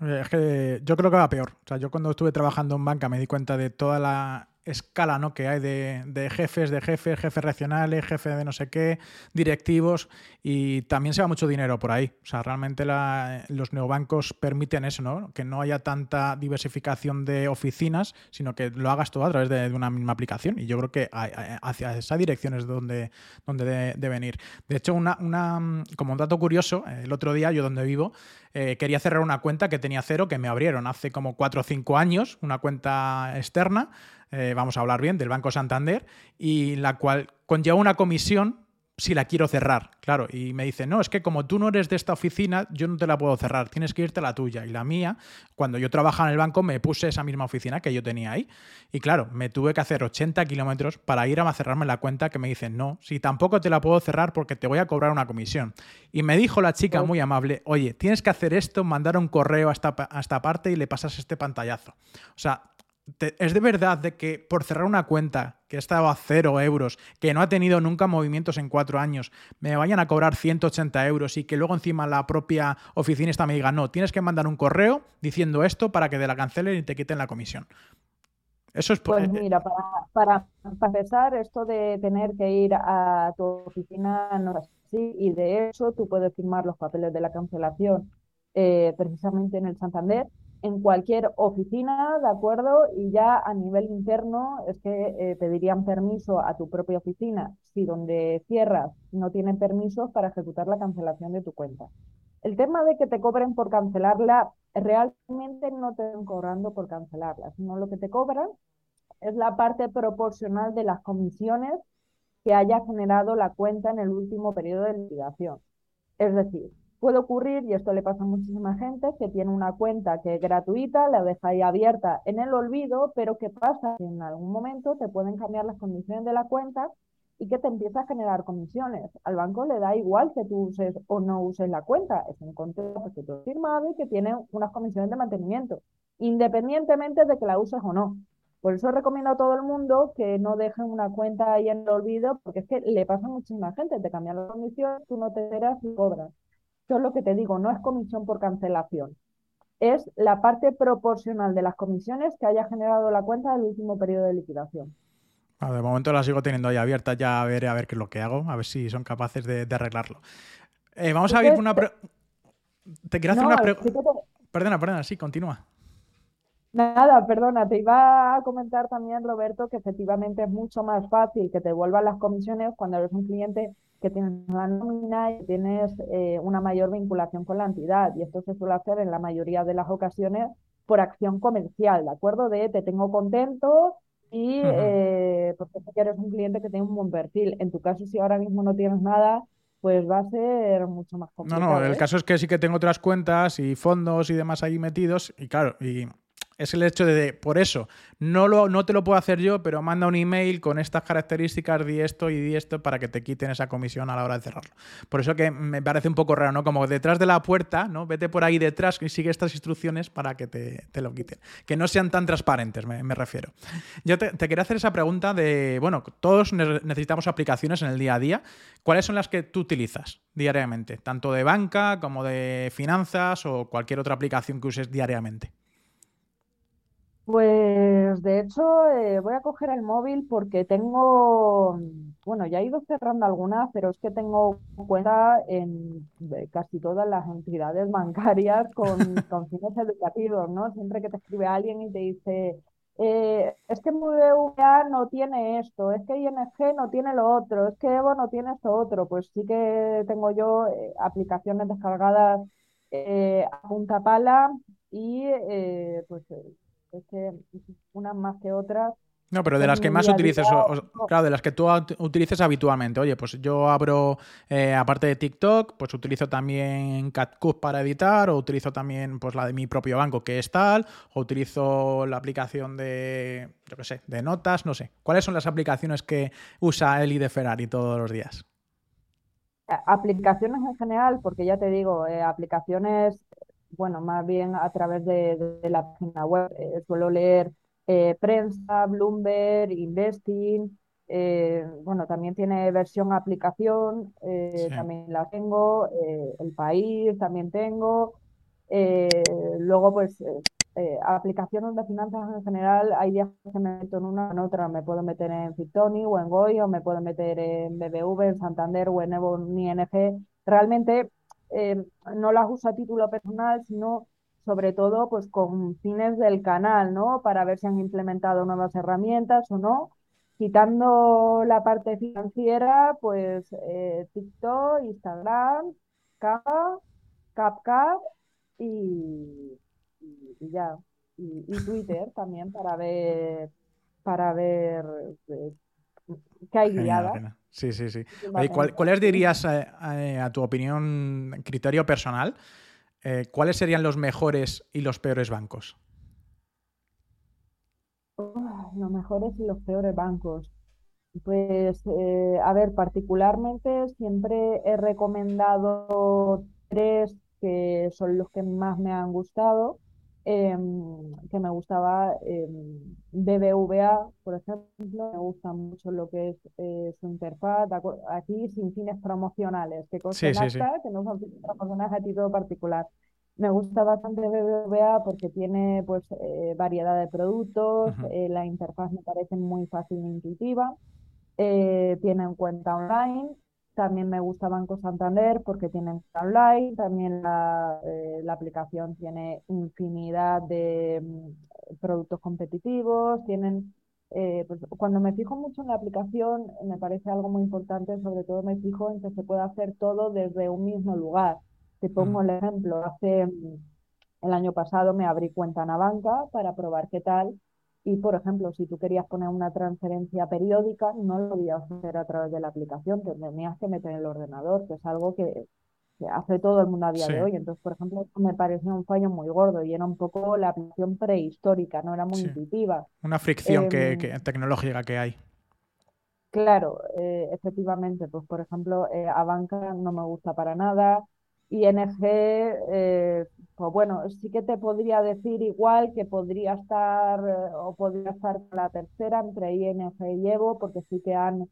Eh, es que yo creo que va peor. O sea, yo cuando estuve trabajando en banca me di cuenta de toda la escala ¿no? que hay de, jefes, de jefes, jefes regionales, jefes de no sé qué, directivos, y también se va mucho dinero por ahí. O sea, realmente los neobancos permiten eso, ¿no? Que no haya tanta diversificación de oficinas, sino que lo hagas todo a través de, una misma aplicación. Y yo creo que hacia esa dirección es donde, donde deben ir. De hecho, una, una, como un dato curioso, el otro día yo donde vivo, eh, quería cerrar una cuenta que tenía cero, que me abrieron hace como 4 o 5 años, una cuenta externa, eh, vamos a hablar bien, del Banco Santander, y la cual conlleva una comisión si la quiero cerrar, claro. Y me dice, no, es que como tú no eres de esta oficina, yo no te la puedo cerrar, tienes que irte a la tuya. Y la mía, cuando yo trabajaba en el banco, me puse esa misma oficina que yo tenía ahí. Y claro, me tuve que hacer 80 kilómetros para ir a cerrarme la cuenta que me dicen, no, si tampoco te la puedo cerrar porque te voy a cobrar una comisión. Y me dijo la chica muy amable, oye, tienes que hacer esto, mandar un correo a esta, a esta parte y le pasas este pantallazo. O sea, ¿Es de verdad de que por cerrar una cuenta que ha estado a cero euros, que no ha tenido nunca movimientos en cuatro años, me vayan a cobrar 180 euros y que luego encima la propia oficina esta me diga, no, tienes que mandar un correo diciendo esto para que te la cancelen y te quiten la comisión? Eso es Pues mira, para, empezar, esto de tener que ir a tu oficina no es así y de hecho tú puedes firmar los papeles de la cancelación eh, precisamente en el Santander en cualquier oficina, ¿de acuerdo? Y ya a nivel interno es que eh, pedirían permiso a tu propia oficina si donde cierras no tienen permisos para ejecutar la cancelación de tu cuenta. El tema de que te cobren por cancelarla, realmente no te están cobrando por cancelarla, sino lo que te cobran es la parte proporcional de las comisiones que haya generado la cuenta en el último periodo de liquidación. Es decir, Puede ocurrir, y esto le pasa a muchísima gente, que tiene una cuenta que es gratuita, la deja ahí abierta en el olvido, pero ¿qué pasa? En algún momento te pueden cambiar las condiciones de la cuenta y que te empieza a generar comisiones. Al banco le da igual que tú uses o no uses la cuenta, es un contrato que tú has firmado y que tiene unas comisiones de mantenimiento, independientemente de que la uses o no. Por eso recomiendo a todo el mundo que no dejen una cuenta ahí en el olvido, porque es que le pasa a muchísima gente, te cambian las condiciones, tú no te enteras y cobras. Yo lo que te digo, no es comisión por cancelación, es la parte proporcional de las comisiones que haya generado la cuenta del último periodo de liquidación. de momento la sigo teniendo ahí abierta, ya a ver, a ver qué es lo que hago, a ver si son capaces de, arreglarlo. Eh, vamos a ver una... Te quiero hacer una pregunta... Perdona, perdona, sí, continúa. Nada, perdona, te iba a comentar también, Roberto, que efectivamente es mucho más fácil que te vuelvan las comisiones cuando eres un cliente que tienes una nómina y tienes eh, una mayor vinculación con la entidad. Y esto se suele hacer en la mayoría de las ocasiones por acción comercial, ¿de acuerdo? De te tengo contento y eh, porque eres un cliente que tiene un buen perfil. En tu caso, si ahora mismo no tienes nada, pues va a ser mucho más complicado. No, no, el ¿eh? caso es que sí que tengo otras cuentas y fondos y demás ahí metidos y claro, y es el hecho de, por eso, no, lo, no te lo puedo hacer yo, pero manda un email con estas características, di esto y di esto para que te quiten esa comisión a la hora de cerrarlo. Por eso que me parece un poco raro, ¿no? Como detrás de la puerta, ¿no? Vete por ahí detrás y sigue estas instrucciones para que te, lo quiten. Que no sean tan transparentes, me, refiero. Yo te, te, quería hacer esa pregunta de, bueno, todos necesitamos aplicaciones en el día a día. ¿Cuáles son las que tú utilizas diariamente? Tanto de banca como de finanzas o cualquier otra aplicación que uses diariamente. Pues de hecho eh, voy a coger el móvil porque tengo bueno, ya he ido cerrando algunas, pero es que tengo cuenta en casi todas las entidades bancarias con, *laughs* con fines educativos, ¿no? Siempre que te escribe alguien y te dice, eh, es que BBVA no tiene esto, es que ING no tiene lo otro, es que Evo no tiene esto otro, pues sí que tengo yo eh, aplicaciones descargadas eh, a punta pala y pues es que unas más que otras no, pero de las que más utilices, claro, de las que tú utilices habitualmente. Oye, pues yo abro, eh, aparte de TikTok, pues utilizo también CatCut para editar, o utilizo también pues la de mi propio banco, que es tal, o utilizo la aplicación de, yo qué sé, de notas, no sé. ¿Cuáles son las aplicaciones que usa Eli de Ferrari todos los días? Aplicaciones en general, porque ya te digo, eh, aplicaciones, bueno, más bien a través de, la página web. Eh, suelo leer eh, prensa, Bloomberg, Investing. Eh, bueno, también tiene versión aplicación, eh, también la tengo, El País también tengo. luego, pues, aplicaciones de finanzas en general, hay días que me meto en una o en otra, me puedo meter en Fitoni o en Goy, o me puedo meter en BBV, en Santander o en Evo ni ING. Realmente no las uso a título personal, sino sobre todo pues con fines del canal, ¿no? Para ver si han implementado nuevas herramientas o no. Quitando la parte financiera, pues eh, TikTok, Instagram, Capa, CapCap y, y, ya. Y, Twitter también para ver para ver eh, qué hay guiada. Sí, sí, sí. ¿Cuáles dirías, eh, a tu opinión, criterio personal? Eh, ¿cuáles serían los mejores y los peores bancos? los mejores y los peores bancos. Pues, eh, a ver, particularmente siempre he recomendado tres que son los que más me han gustado. Em, que me gustaba em, BBVA, por ejemplo, me gusta mucho lo que es eh, su interfaz, aquí sin fines promocionales, que consta que no son fines promocionales a título particular. Me gusta bastante BBVA porque tiene pues eh, variedad de productos, eh, la interfaz me parece muy fácil e intuitiva, tienen cuenta online, también me gusta Banco Santander porque tienen online, también la, eh, la aplicación tiene infinidad de mm, productos competitivos, tienen, eh, pues, cuando me fijo mucho en la aplicación me parece algo muy importante, sobre todo me fijo en que se puede hacer todo desde un mismo lugar. Te pongo el ejemplo, hace mm, el año pasado me abrí cuenta en Abanca para probar qué tal y, por ejemplo, si tú querías poner una transferencia periódica, no lo podías hacer a través de la aplicación, te tenías que meter en el ordenador, que es algo que, hace todo el mundo a día de hoy. Entonces, por ejemplo, me pareció un fallo muy gordo y era un poco la aplicación prehistórica, no era muy intuitiva. Una fricción que, em, tecnológica que hay. Claro, eh, efectivamente, pues por ejemplo, eh, a banca no me gusta para nada. ING, eh, pues bueno, sí que te podría decir igual que podría estar eh, o podría estar la tercera entre ING y Evo, porque sí que han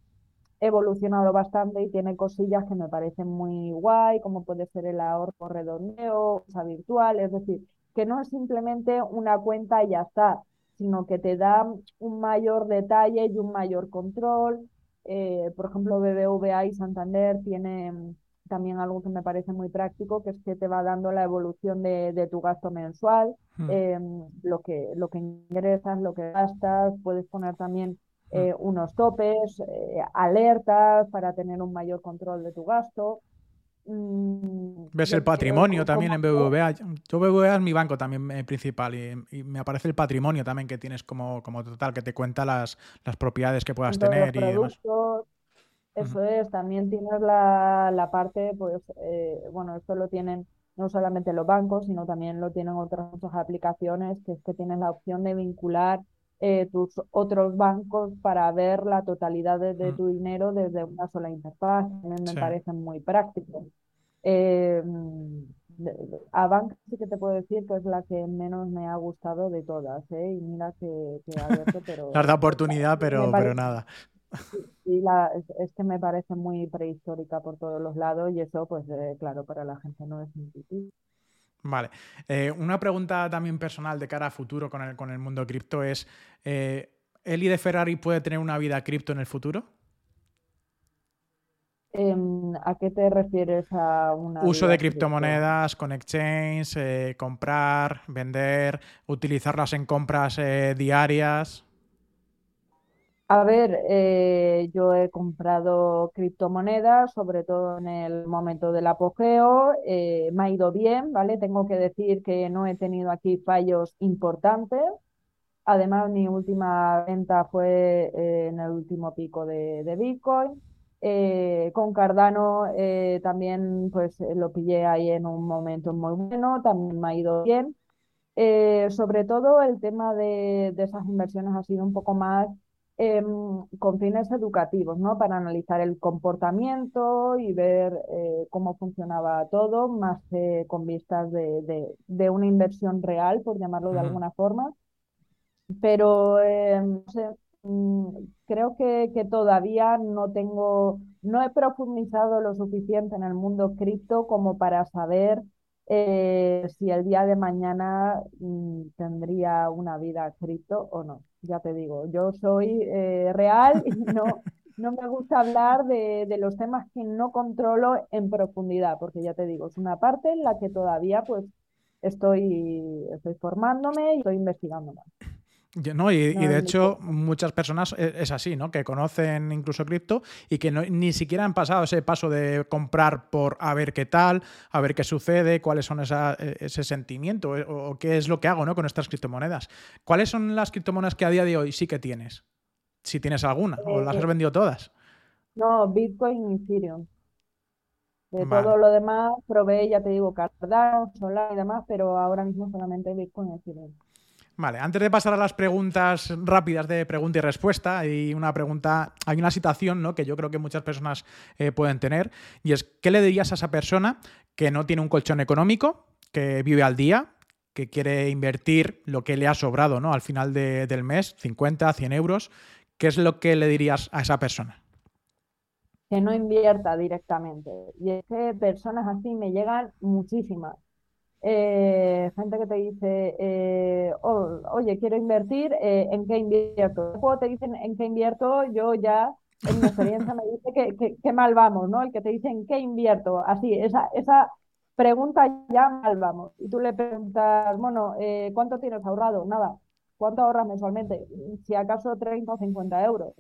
evolucionado bastante y tiene cosillas que me parecen muy guay, como puede ser el ahorro redondeo, o sea, virtual, es decir, que no es simplemente una cuenta y ya está, sino que te da un mayor detalle y un mayor control. Eh, por ejemplo, BBVA y Santander tienen también algo que me parece muy práctico, que es que te va dando la evolución de, tu gasto mensual, hmm. em, lo, que, lo que ingresas, lo que gastas, puedes poner también hmm. eh, unos topes, eh, alertas para tener un mayor control de tu gasto. Mm, Ves el patrimonio también en BBVA. Yo BBVA es mi banco también eh, principal y, me aparece el patrimonio también que tienes como, como total, que te cuenta las, las propiedades que puedas tener y demás. Eso es, también tienes la, la parte, pues, eh, bueno, esto lo tienen no solamente los bancos, sino también lo tienen otras muchas aplicaciones, que es que tienes la opción de vincular eh, tus otros bancos para ver la totalidad de, tu dinero desde una sola interfaz. También me parece muy práctico. Eh, a banca sí que te puedo decir que es la que menos me ha gustado de todas, ¿eh? Y mira que, que abierto, *laughs* pero... La oportunidad, pero, pero nada. Y la, es, que me parece muy prehistórica por todos los lados y eso, pues eh, claro, para la gente no es intuitivo. Vale. Eh, una pregunta también personal de cara a futuro con el, con el mundo cripto es, eh, ¿Eli de Ferrari puede tener una vida cripto en el futuro? Em, ¿A qué te refieres a una... Uso de criptomonedas con exchange, eh, comprar, vender, utilizarlas en compras eh, diarias. A ver, eh, yo he comprado criptomonedas, sobre todo en el momento del apogeo, me ha ido bien, ¿vale? Tengo que decir que no he tenido aquí fallos importantes. Además, mi última venta fue en el último pico de Bitcoin. Eh, con Cardano eh, también pues eh, lo pillé ahí en un momento muy bueno, también me ha ido bien. sobre todo el tema de, esas inversiones ha sido un poco más em, con fines educativos, ¿no? Para analizar el comportamiento y ver cómo funcionaba todo, más con vistas de, una inversión real, por llamarlo de alguna forma. Pero no sé, Mm, creo que, todavía no tengo, no he profundizado lo suficiente en el mundo cripto como para saber eh, si el día de mañana mm, tendría una vida cripto o no. Ya te digo, yo soy eh, real y no, *laughs* no me gusta hablar de, de, los temas que no controlo en profundidad, porque ya te digo, es una parte en la que todavía pues estoy, estoy formándome y estoy investigando más. No, y, de hecho, muchas personas e, es así, ¿no? Que conocen incluso cripto y que ni siquiera han pasado ese paso de comprar por a ver qué tal, a ver qué sucede, cuáles son e, ese sentimiento eh, o, qué es lo que hago ¿no? con estas criptomonedas. ¿Cuáles son las criptomonedas que a día de hoy sí que tienes? Si tienes alguna, o las has eh, vendido todas. No, Bitcoin y Ethereum. De todo lo demás, probé, ya te digo, Cardano, Solar y demás, pero ahora mismo solamente Bitcoin y Ethereum. Vale, antes de pasar a las preguntas rápidas de pregunta y respuesta, hay una pregunta, hay una situación ¿no? que yo creo que muchas personas eh, pueden tener, y es, ¿qué le dirías a esa persona que no tiene un colchón económico, que vive al día, que quiere invertir lo que le ha sobrado ¿no? al final del mes, 50, 100 euros? ¿Qué es lo que le dirías a esa persona? Que no invierta directamente. Y es que personas así me llegan muchísimas eh, gente que te dice, eh, oh, oye, quiero invertir, eh, ¿en qué invierto? Cuando te dicen en qué invierto, yo ya, en mi experiencia, me dice que, que, mal vamos, ¿no? El que te dice en qué invierto, así, esa, esa pregunta ya mal vamos. Y tú le preguntas, bueno, ¿cuánto tienes ahorrado? Nada. ¿Cuánto ahorras mensualmente? Si acaso 30 o 50 euros.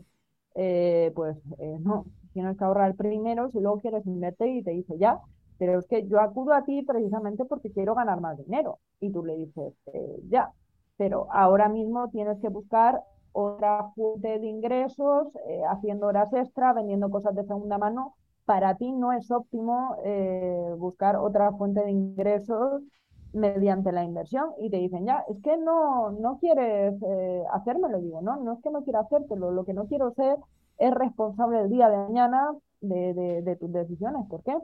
pues no, tienes que ahorrar primero, si luego quieres invertir y te dice ya, pero es que yo acudo a ti precisamente porque quiero ganar más dinero. Y tú le dices, eh, ya, pero ahora mismo tienes que buscar otra fuente de ingresos, eh, haciendo horas extra, vendiendo cosas de segunda mano. Para ti no es óptimo eh, buscar otra fuente de ingresos mediante la inversión y te dicen, ya, es que no, no quieres hacérmelo, digo, no, no es que no quiera hacértelo, lo que no quiero ser es responsable el día de mañana de, de, de tus decisiones. ¿Por qué?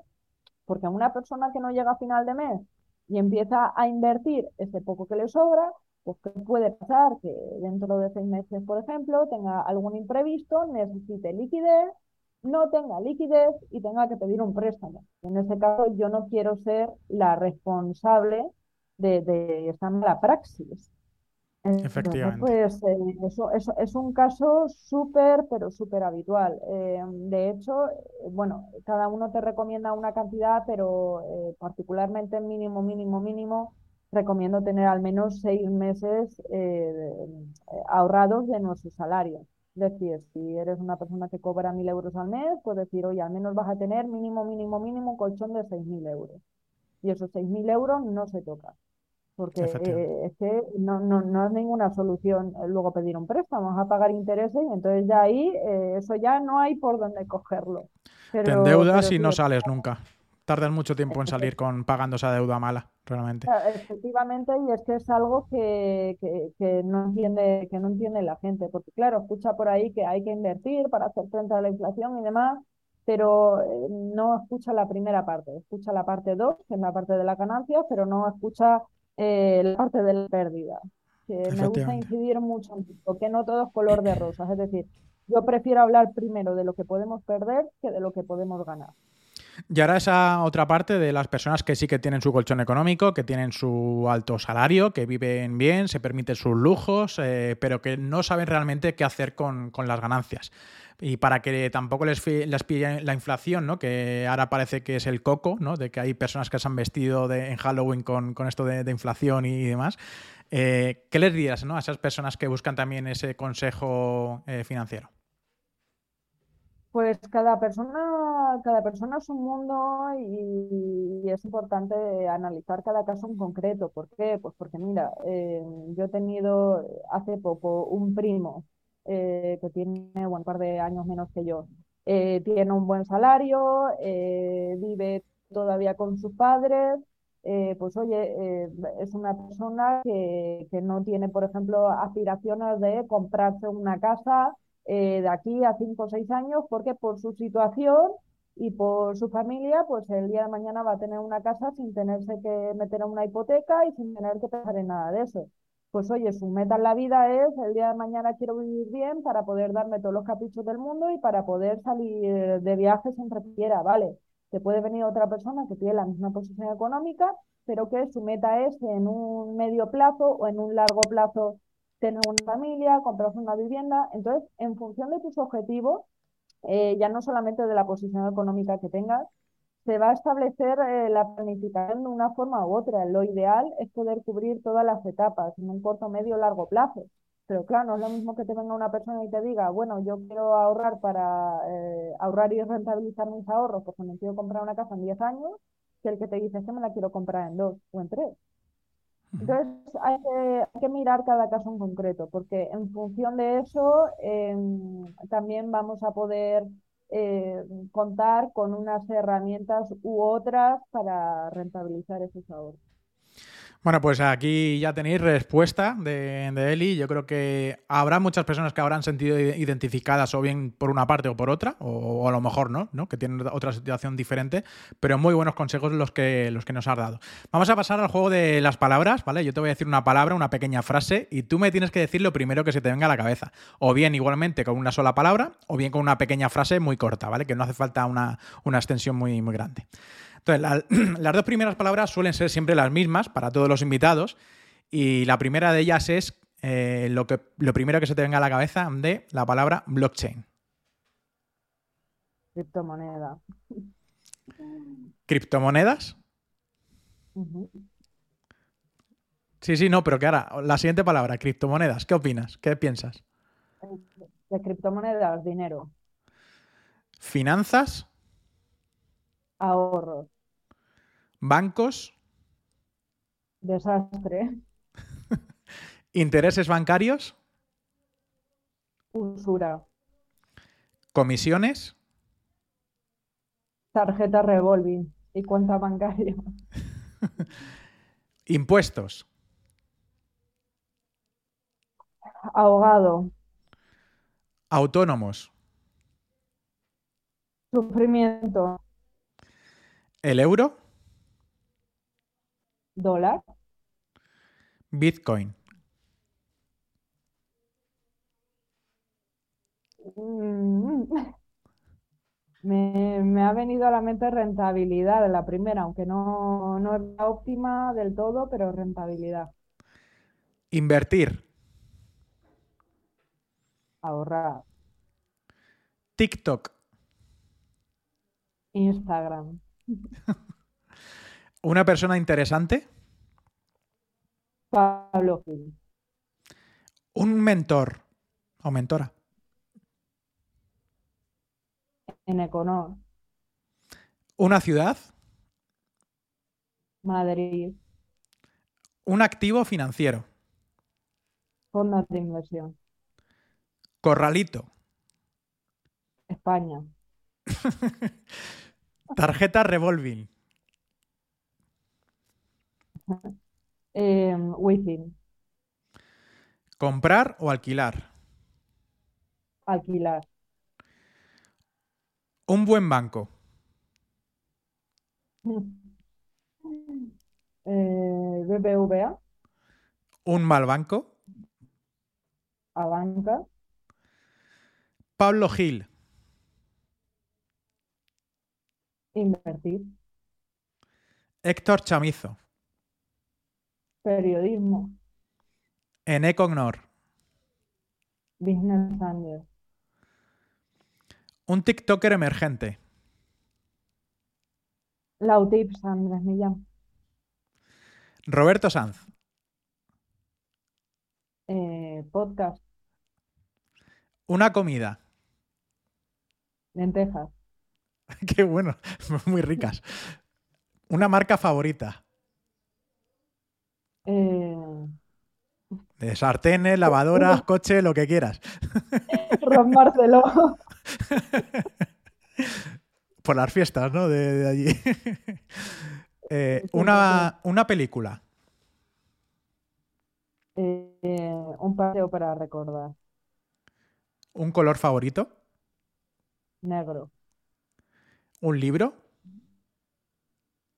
Porque una persona que no llega a final de mes y empieza a invertir ese poco que le sobra, pues ¿qué puede pasar? Que dentro de seis meses, por ejemplo, tenga algún imprevisto, necesite liquidez, no tenga liquidez y tenga que pedir un préstamo. En ese caso, yo no quiero ser la responsable de, de esta mala praxis. Efectivamente. Pues eh, eso, eso, es un caso súper, pero súper habitual. Eh, de hecho, eh, bueno, cada uno te recomienda una cantidad, pero particularmente mínimo, mínimo, mínimo, recomiendo tener al menos seis meses ahorrados de nuestro salario. Es decir, si eres una persona que cobra mil euros al mes, pues decir, oye, al menos vas a tener mínimo, mínimo, mínimo un colchón de seis mil euros. Y esos seis mil euros no se tocan porque eh, es que no, no, no, es ninguna solución eh, luego pedir un préstamo, a pagar intereses y entonces ya ahí eh, eso ya no hay por dónde cogerlo. Te endeudas y no sales nunca. Tardas mucho tiempo en salir con pagando esa deuda mala, realmente. Efectivamente, y es que es algo que, que, no entiende, que no entiende la gente, porque claro, escucha por ahí que hay que invertir para hacer frente a la inflación y demás, pero no escucha la primera parte, escucha la parte 2, que es la parte de la ganancia, pero no escucha eh, la parte de la pérdida. Que me gusta incidir mucho en esto, que no todo es color de rosas. Es decir, yo prefiero hablar primero de lo que podemos perder que de lo que podemos ganar. Y ahora esa otra parte de las personas que sí que tienen su colchón económico, que tienen su alto salario, que viven bien, se permiten sus lujos, eh, pero que no saben realmente qué hacer con, con las ganancias y para que tampoco les, les pille la inflación, ¿no? que ahora parece que es el coco, ¿no? de que hay personas que se han vestido de, en Halloween con, con esto de, inflación y demás. Eh, ¿Qué les dirías ¿no? a esas personas que buscan también ese consejo eh, financiero? Pues cada persona, cada persona es un mundo y, y, es importante analizar cada caso en concreto. ¿Por qué? Pues porque mira, eh, yo he tenido hace poco un primo eh, que tiene un par de años menos que yo. Eh, tiene un buen salario, eh, vive todavía con sus padres, pues oye, es una persona que, que, no tiene, por ejemplo, aspiraciones de comprarse una casa de aquí a cinco o seis años, porque por su situación y por su familia, pues el día de mañana va a tener una casa sin tenerse que meter en una hipoteca y sin tener que pensar en nada de eso pues oye, su meta en la vida es el día de mañana quiero vivir bien para poder darme todos los caprichos del mundo y para poder salir de viaje siempre quiera, ¿vale? Te puede venir otra persona que tiene la misma posición económica, pero que su meta es en un medio plazo o en un largo plazo tener una familia, comprarse una vivienda. Entonces, en función de tus objetivos, eh, ya no solamente de la posición económica que tengas, se va a establecer eh, la planificación de una forma u otra. Lo ideal es poder cubrir todas las etapas en un corto, medio largo plazo. Pero claro, no es lo mismo que te venga una persona y te diga, bueno, yo quiero ahorrar para eh, ahorrar y rentabilizar mis ahorros porque me quiero comprar una casa en 10 años, que el que te dice que me la quiero comprar en 2 o en 3. Entonces hay que, hay que, mirar cada caso en concreto, porque en función de eso eh, también vamos a poder eh, contar con unas herramientas u otras para rentabilizar esos ahorros. Bueno, pues aquí ya tenéis respuesta de, de, Eli. Yo creo que habrá muchas personas que habrán sentido identificadas o bien por una parte o por otra, o, o a lo mejor no, no, que tienen otra situación diferente, pero muy buenos consejos los que, los que nos has dado. Vamos a pasar al juego de las palabras, ¿vale? Yo te voy a decir una palabra, una pequeña frase, y tú me tienes que decir lo primero que se te venga a la cabeza. O bien igualmente con una sola palabra, o bien con una pequeña frase muy corta, ¿vale? Que no hace falta una, una extensión muy, muy grande. Entonces, la, *clears throat* las dos primeras palabras suelen ser siempre las mismas para todos los invitados y la primera de ellas es eh, lo, que, lo primero que se te venga a la cabeza de la palabra blockchain. Criptomoneda. ¿Criptomonedas? Uh -huh. Sí, sí, no, pero que ahora, la siguiente palabra, criptomonedas, ¿qué opinas? ¿Qué piensas? De criptomonedas, dinero. ¿Finanzas? Ahorros. ¿Bancos? Desastre. ¿Intereses bancarios? Usura. ¿Comisiones? Tarjeta revolving y cuenta bancaria. *laughs* ¿Impuestos? Ahogado. ¿Autónomos? Sufrimiento. ¿El euro? Dólar. Bitcoin. Mm. *laughs* Me, me, ha venido a la mente rentabilidad de la primera, aunque no, no es la óptima del todo, pero rentabilidad. Invertir. Ahorrar. TikTok. Instagram. ¿Una persona interesante? Pablo Gil. ¿Un mentor o mentora? En Econor. ¿Una ciudad? Madrid. ¿Un activo financiero? Fondos de inversión. Corralito. España. *laughs* Tarjeta revolving. Eh, Wifi. ¿Comprar o alquilar? Alquilar. ¿Un buen banco? *laughs* Eh, BBVA. ¿Un mal banco? Abanca. Pablo Gil. Invertir. Héctor Chamizo. Periodismo. Ené Cognor. Business Angel. Un TikToker emergente. Lautips, Andrés Millán. Roberto Sanz. Eh, podcast. Una comida. Lentejas. *laughs* Qué bueno, *laughs* muy ricas. Una marca favorita. Eh, De sartenes, lavadoras, *laughs* coche, lo que quieras. Ron Marcelo. Por las fiestas, ¿no? De, de allí. Eh, una, una película. Eh, un paseo para recordar. Un color favorito. Negro. Un libro.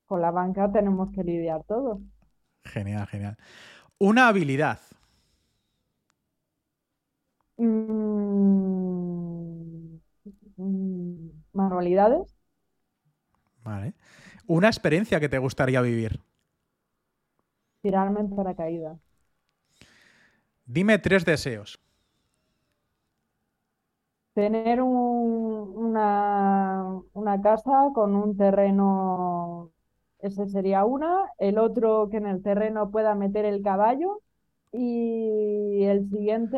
Con la banca tenemos que lidiar todos. Genial, genial. Una habilidad. Mm, mm, manualidades. Vale. Una experiencia que te gustaría vivir. Tirarme en paracaídas. Dime tres deseos. Tener un- una, una casa con un terreno, ese sería una. El otro, que en el terreno pueda meter el caballo. Y el siguiente,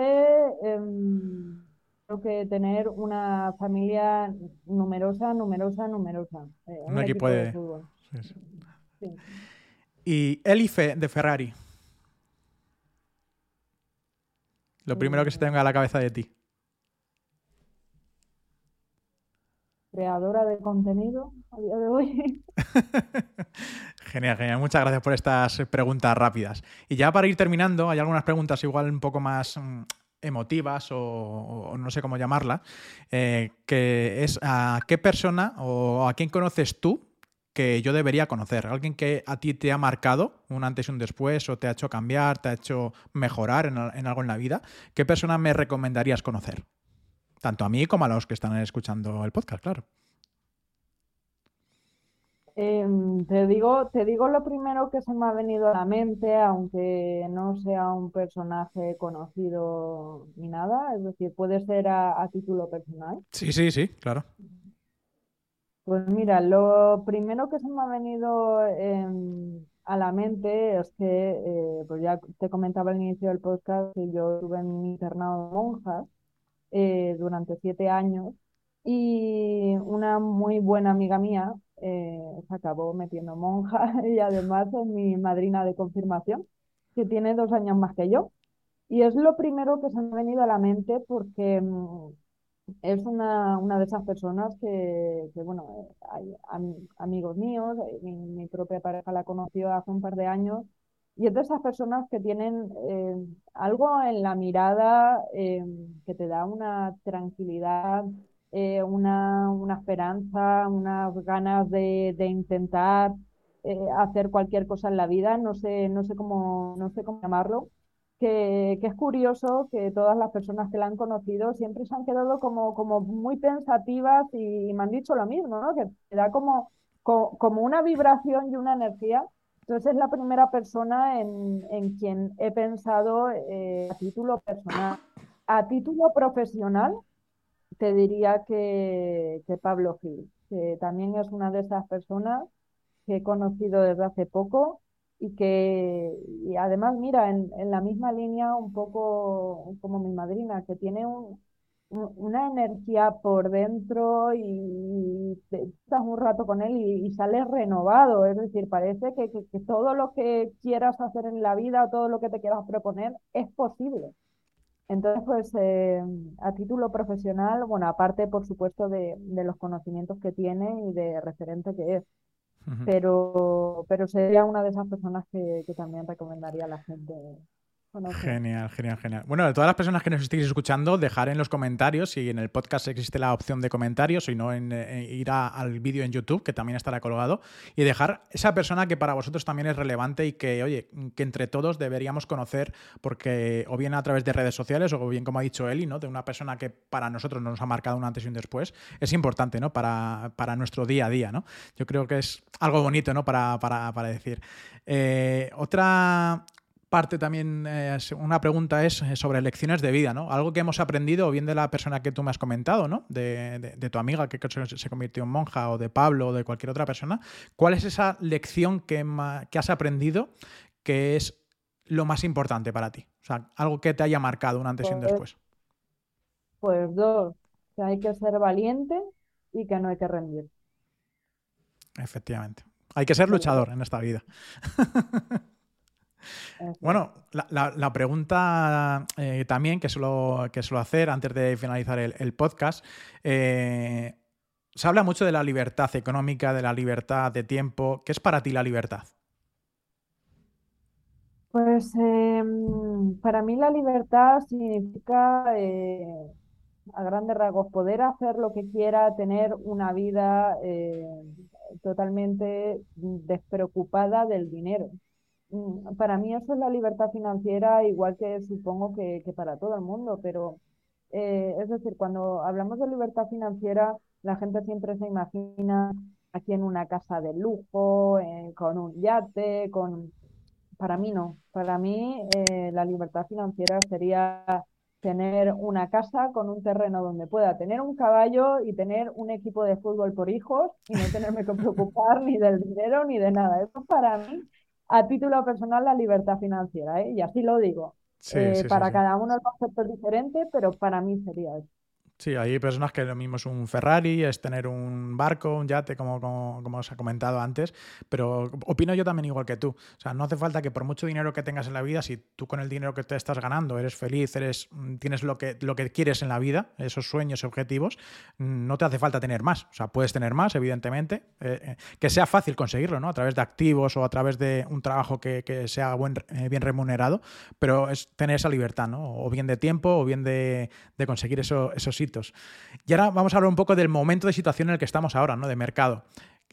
em, creo que tener una familia numerosa, numerosa, numerosa. Eh, Un equipo de- fútbol. Sí, sí. Sí. Y Elife de Ferrari. Lo primero que se te venga a la cabeza de ti. Creadora de contenido a día de hoy. *laughs* Genial, genial. Muchas gracias por estas preguntas rápidas. Y ya para ir terminando, hay algunas preguntas igual un poco más mm, emotivas o, no sé cómo llamarla, eh, que es a qué persona o a quién conoces tú que yo debería conocer. Alguien que a ti te ha marcado un antes y un después o te ha hecho cambiar, te ha hecho mejorar en algo en la vida. ¿Qué persona me recomendarías conocer? Tanto a mí como a los que están escuchando el podcast, claro. Em, te digo, te digo lo primero que se me ha venido a la mente, aunque no sea un personaje conocido ni nada, es decir, puede ser a, a título personal. Sí, sí, sí, claro. Pues mira, lo primero que se me ha venido em, a la mente es que, eh, pues ya te comentaba al inicio del podcast que yo estuve en un internado de monjas eh, durante siete años y una muy buena amiga mía eh, se acabó metiendo monja *laughs* y además es mi madrina de confirmación, que tiene dos años más que yo. Y es lo primero que se me ha venido a la mente porque mm, es una, una de esas personas que, que, bueno, hay am- amigos míos, eh, mi, mi propia pareja la conoció hace un par de años, y es de esas personas que tienen eh, algo en la mirada eh, que te da una tranquilidad, eh, una, una esperanza, unas ganas de, de intentar eh, hacer cualquier cosa en la vida, no sé, no sé cómo, no sé cómo llamarlo que, que es curioso que todas las personas que la han conocido siempre se han quedado como, como muy pensativas y, me han dicho lo mismo, ¿no? Que te da como, co- como una vibración y una energía. Entonces es la primera persona en, en quien he pensado eh, a título personal. A título profesional, te diría que, que Pablo Gil, que también es una de esas personas que he conocido desde hace poco y que y además, mira, en, en la misma línea un poco como mi madrina, que tiene un- una energía por dentro y te estás un rato con él y, y sales renovado, es decir, parece que, que- que todo lo que quieras hacer en la vida, todo lo que te quieras proponer es posible. Entonces, pues eh, a título profesional, bueno, aparte por supuesto de, de los conocimientos que tiene y de referente que es, Ujú. pero, pero sería una de esas personas que, que también recomendaría a la gente Genial, genial, genial. Bueno, de todas las personas que nos estéis escuchando, dejar en los comentarios si en el podcast existe la opción de comentarios, si no, en, eh, ir al vídeo en YouTube, que también estará colgado, y dejar esa persona que para vosotros también es relevante y que, oye, que entre todos deberíamos conocer, porque o bien a través de redes sociales, o bien, como ha dicho Eli, ¿no? De una persona que para nosotros nos ha marcado un antes y un después, es importante, ¿no? Para, para nuestro día a día, ¿no? Yo creo que es algo bonito, ¿no? Para, para, para decir. Eh, otra, parte también, eh, una pregunta es eh, sobre lecciones de vida, ¿no? Algo que hemos aprendido, o bien de la persona que tú me has comentado, ¿no? De, tu amiga que se convirtió en monja, o de Pablo, o de cualquier otra persona. ¿Cuál es esa lección que, has aprendido que es lo más importante para ti? O sea, algo que te haya marcado un antes y un pues después. Pues dos, que hay que ser valiente y que no hay que rendir. Efectivamente. Hay que ser luchador en esta vida. *laughs* Bueno, la, pregunta eh, también que suelo, que suelo hacer antes de finalizar el, podcast, eh, se habla mucho de la libertad económica, de la libertad de tiempo. ¿Qué es para ti la libertad? Pues em, para mí la libertad significa, eh, a grandes rasgos, poder hacer lo que quiera, tener una vida totalmente despreocupada del dinero. Mm, para mí eso es la libertad financiera, igual que supongo que, para todo el mundo, pero eh, es decir, cuando hablamos de libertad financiera, la gente siempre se imagina aquí en una casa de lujo, eh, con un yate, con... Para mí no, para mí eh, la libertad financiera sería tener una casa con un terreno donde pueda tener un caballo y tener un equipo de fútbol por hijos y no tenerme que *laughs* preocupar ni del dinero ni de nada. Eso para mí a título personal la libertad financiera, ¿eh? y así lo digo. Eh, para cada uno el concepto es diferente, pero para mí sería eso. Sí, hay personas que lo mismo es un Ferrari, es tener un barco, un yate, como, como, os ha comentado antes, pero opino yo también igual que tú. O sea, no hace falta que por mucho dinero que tengas en la vida, si tú con el dinero que te estás ganando eres feliz, eres, mm, tienes lo que, lo que quieres en la vida, esos sueños y objetivos, mm, no te hace falta tener más. O sea, puedes tener más, evidentemente, eh, eh, que sea fácil conseguirlo, ¿no? A través de activos o a través de un trabajo que, sea buen, eh, bien remunerado, pero es tener esa libertad, ¿no? O bien de tiempo o bien de, conseguir eso, esos y ahora vamos a hablar un poco del momento de situación en el que estamos ahora, ¿no? De mercado.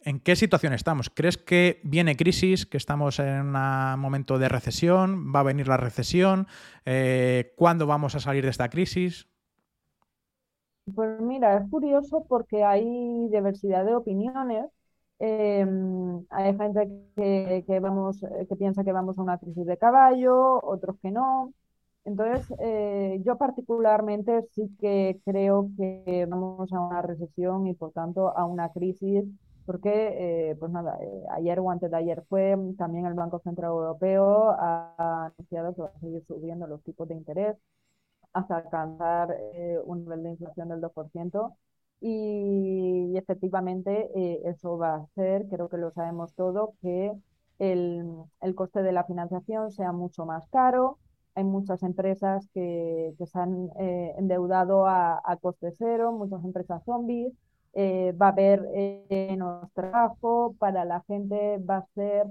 ¿En qué situación estamos? ¿Crees que viene crisis, que estamos en un momento de recesión? ¿Va a venir la recesión? Eh, ¿Cuándo vamos a salir de esta crisis? Pues mira, es curioso porque hay diversidad de opiniones. Em, hay gente que, vamos, que piensa que vamos a una crisis de caballo, otros que no. Entonces, eh, yo particularmente sí que creo que vamos a una recesión y por tanto a una crisis, porque, eh, pues nada, eh, ayer o antes de ayer fue, también el Banco Central Europeo ha anunciado que va a seguir subiendo los tipos de interés hasta alcanzar un nivel de inflación del 2%. Y, y efectivamente eso va a hacer, creo que lo sabemos todo, que el, el coste de la financiación sea mucho más caro, hay muchas empresas que, que se han eh, endeudado a, coste cero, muchas empresas zombies. Eh, va a haber eh, menos trabajo, para la gente va a ser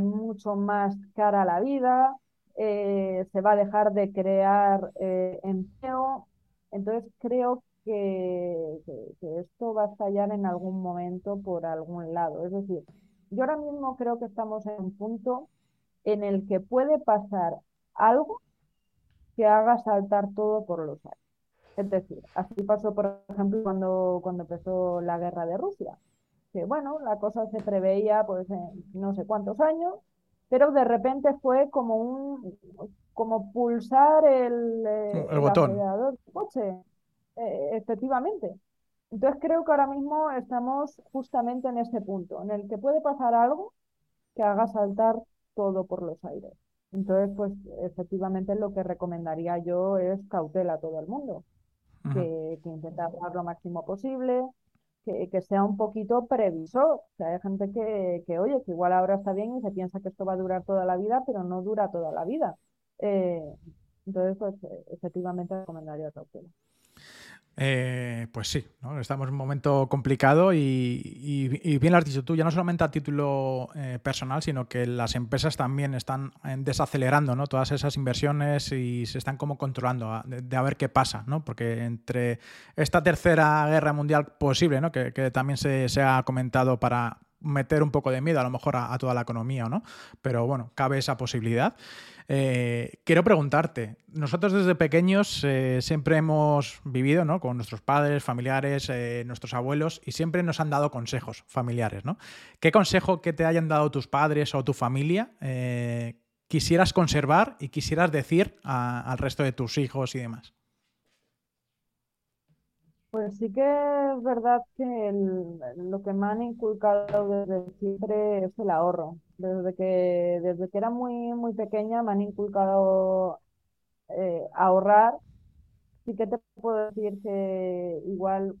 mucho más cara la vida, se va a dejar de crear empleo. Entonces creo que, que, esto va a estallar en algún momento por algún lado. Es decir, yo ahora mismo creo que estamos en un punto en el que puede pasar algo que haga saltar todo por los aires. Es decir, así pasó, por ejemplo, cuando, cuando empezó la guerra de Rusia, que bueno, la cosa se preveía pues en no sé cuántos años, pero de repente fue como un como pulsar el, eh, el, botón del coche, eh, efectivamente. Entonces creo que ahora mismo estamos justamente en ese punto, en el que puede pasar algo que haga saltar todo por los aires. Entonces, pues efectivamente lo que recomendaría yo es cautela a todo el mundo, que, que intente lo máximo posible, que, que, sea un poquito previsor. O sea, hay gente que, que, oye, que igual ahora está bien y se piensa que esto va a durar toda la vida, pero no dura toda la vida. Eh, entonces, pues efectivamente recomendaría cautela. Eh, pues sí, estamos en un momento complicado y, bien lo has dicho tú, ya no solamente a título eh, personal, sino que las empresas también están eh, desacelerando ¿no? todas esas inversiones y se están como controlando de, a ver qué pasa, ¿no? porque entre esta tercera guerra mundial posible, ¿no? que, también se, se, ha comentado para meter un poco de miedo a lo mejor a, a toda la economía, ¿no? pero bueno, cabe esa posibilidad. Eh, quiero preguntarte, nosotros desde pequeños eh, siempre hemos vivido ¿no? con nuestros padres, familiares, eh, nuestros abuelos y siempre nos han dado consejos familiares. ¿no? ¿Qué consejo que te hayan dado tus padres o tu familia quisieras conservar y quisieras decir al resto de tus hijos y demás? Pues sí que es verdad que lo que me han inculcado desde siempre es el ahorro. Desde que, desde que era muy, muy pequeña me han inculcado eh, ahorrar. Sí que te puedo decir que igual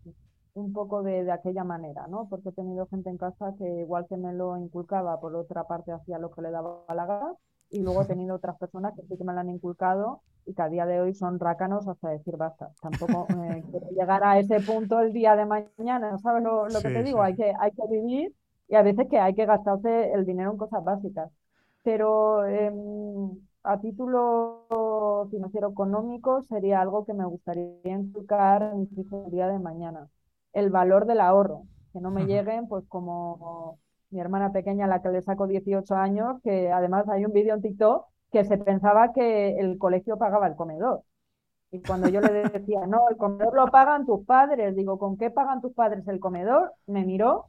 un poco de, de, aquella manera, ¿no? Porque he tenido gente en casa que igual que me lo inculcaba, por otra parte hacía lo que le daba la gana y luego he tenido otras personas que sí que me lo han inculcado y que a día de hoy son rácanos hasta decir basta. Tampoco eh, quiero llegar a ese punto el día de mañana, ¿sabes lo, lo que te digo? Hay, que, hay que vivir y a veces que hay que gastarse el dinero en cosas básicas. Pero em, a título financiero económico sería algo que me gustaría inculcar en mi el día de mañana. El valor del ahorro, que no me lleguen pues como mi hermana pequeña, la que le saco 18 años, que además hay un vídeo en TikTok que se pensaba que el colegio pagaba el comedor. Y cuando yo le *laughs* decía, no, el comedor lo pagan tus padres, digo, ¿con qué pagan tus padres el comedor? Me miró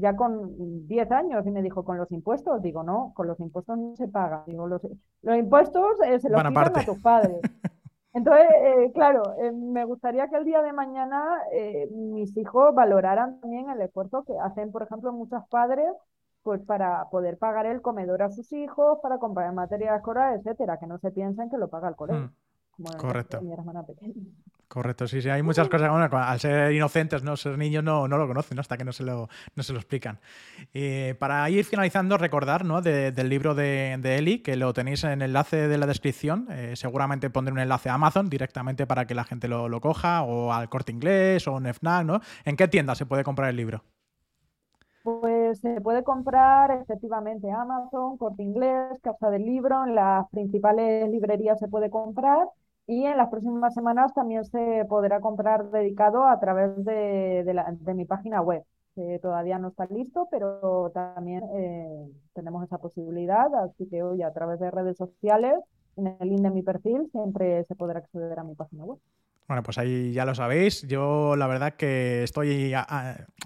ya con 10 años y me dijo, ¿con los impuestos? Digo, no, con los impuestos no se paga. Digo, los, impuestos eh, se los pagan a tus padres. *laughs* Entonces, eh, claro, eh, me gustaría que el día de mañana mis hijos valoraran también el esfuerzo que hacen, por ejemplo, muchos padres pues para poder pagar el comedor a sus hijos, para comprar materia escolar, etcétera, que no se piensen que lo paga el colegio. Mm, correcto. Correcto, sí, sí, hay muchas cosas, bueno, al ser inocentes, no ser niños, no, no lo conocen hasta que no se lo, no se lo explican. para ir finalizando, recordar ¿no? del libro de, de, Eli, que lo tenéis en el enlace de la descripción, eh, seguramente pondré un enlace a Amazon directamente para que la gente lo, lo coja, o al Corte Inglés, o en FNAC, ¿no? ¿En qué tienda se puede comprar el libro? Pues se puede comprar efectivamente Amazon, Corte Inglés, Casa del Libro, en las principales librerías se puede comprar y en las próximas semanas también se podrá comprar dedicado a través de, de, mi página web, que todavía no está listo, pero también eh, tenemos esa posibilidad, así que hoy a través de redes sociales, en el link de mi perfil, siempre se podrá acceder a mi página web. Bueno, pues ahí ya lo sabéis. Yo la verdad que estoy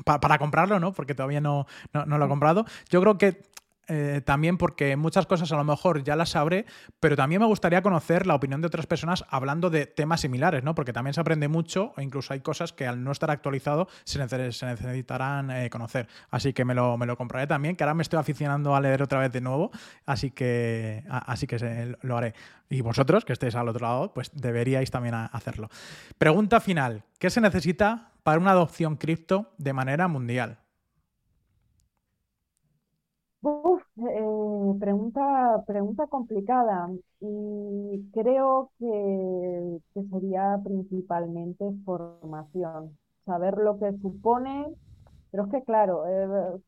para comprarlo, ¿no? Porque todavía no, no, no, lo he comprado. Yo creo que eh, también porque muchas cosas a lo mejor ya las sabré, pero también me gustaría conocer la opinión de otras personas hablando de temas similares, ¿no? Porque también se aprende mucho e incluso hay cosas que al no estar actualizado se, necesitarán eh, conocer. Así que me lo, me lo, compraré también, que ahora me estoy aficionando a leer otra vez de nuevo, así que, así que lo haré. Y vosotros, que estéis al otro lado, pues deberíais también hacerlo. Pregunta final, ¿qué se necesita para una adopción cripto de manera mundial? Eh, pregunta, pregunta complicada y creo que, sería principalmente formación, saber lo que supone, pero es que claro, eh,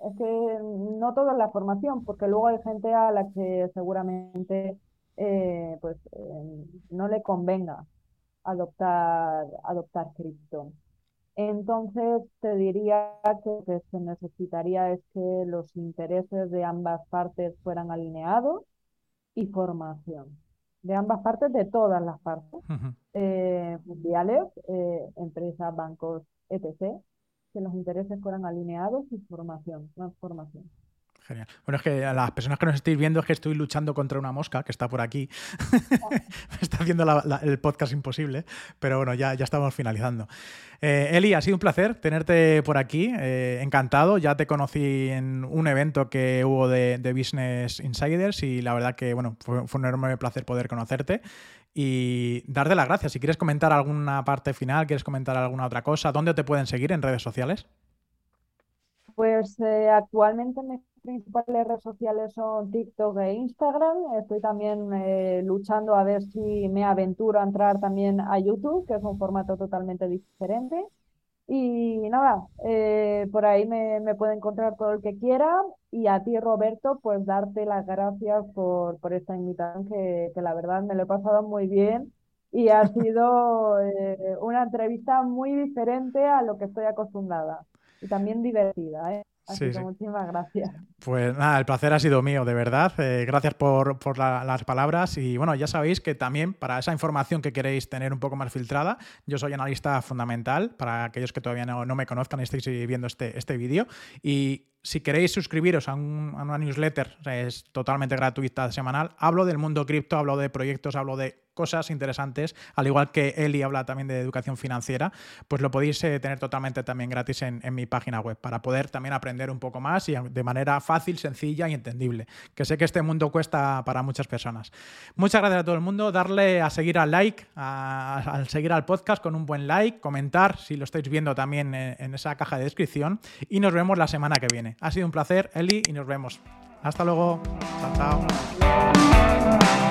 es que no toda la formación, porque luego hay gente a la que seguramente eh, pues no le convenga adoptar, adoptar cripto. Entonces, te diría que lo que se necesitaría es que los intereses de ambas partes fueran alineados y formación. De ambas partes, de todas las partes, eh, mundiales, eh, empresas, bancos, etc., que los intereses fueran alineados y formación, transformación. Genial. Bueno, es que a las personas que nos estéis viendo es que estoy luchando contra una mosca que está por aquí. *laughs* Me está haciendo el podcast imposible, pero bueno, ya, ya estamos finalizando. Eh, Eli, ha sido un placer tenerte por aquí. Eh, encantado. Ya te conocí en un evento que hubo de, Business Insiders y la verdad que bueno, fue, fue un enorme placer poder conocerte y darte las gracias. Si quieres comentar alguna parte final, quieres comentar alguna otra cosa, ¿dónde te pueden seguir en redes sociales? Pues eh, actualmente me principales redes sociales son TikTok e Instagram. Estoy también eh, luchando a ver si me aventuro a entrar también a YouTube, que es un formato totalmente diferente. Y nada, eh, por ahí me, me, puede encontrar todo el que quiera. Y a ti, Roberto, pues darte las gracias por, por esta invitación, que, que la verdad me lo he pasado muy bien y ha *laughs* sido eh, una entrevista muy diferente a lo que estoy acostumbrada y también divertida. ¿eh? Así que muchísimas gracias. Pues nada, el placer ha sido mío, de verdad. Eh, gracias por, por las palabras. Y bueno, ya sabéis que también para esa información que queréis tener un poco más filtrada, yo soy analista fundamental. Para aquellos que todavía no, no me conozcan y estéis viendo este, este vídeo. Y si queréis suscribiros a, una newsletter, es totalmente gratuita semanal. Hablo del mundo cripto, hablo de proyectos, hablo de cosas interesantes, al igual que Eli habla también de educación financiera, pues lo podéis eh, tener totalmente también gratis en, mi página web para poder también aprender un poco más y de manera fácil, sencilla y entendible, que sé que este mundo cuesta para muchas personas. Muchas gracias a todo el mundo, darle a seguir al like, a, seguir al podcast con un buen like, comentar si lo estáis viendo también en, en esa caja de descripción y nos vemos la semana que Ha sido un placer, Eli, y nos vemos. Hasta luego. Chao, chao.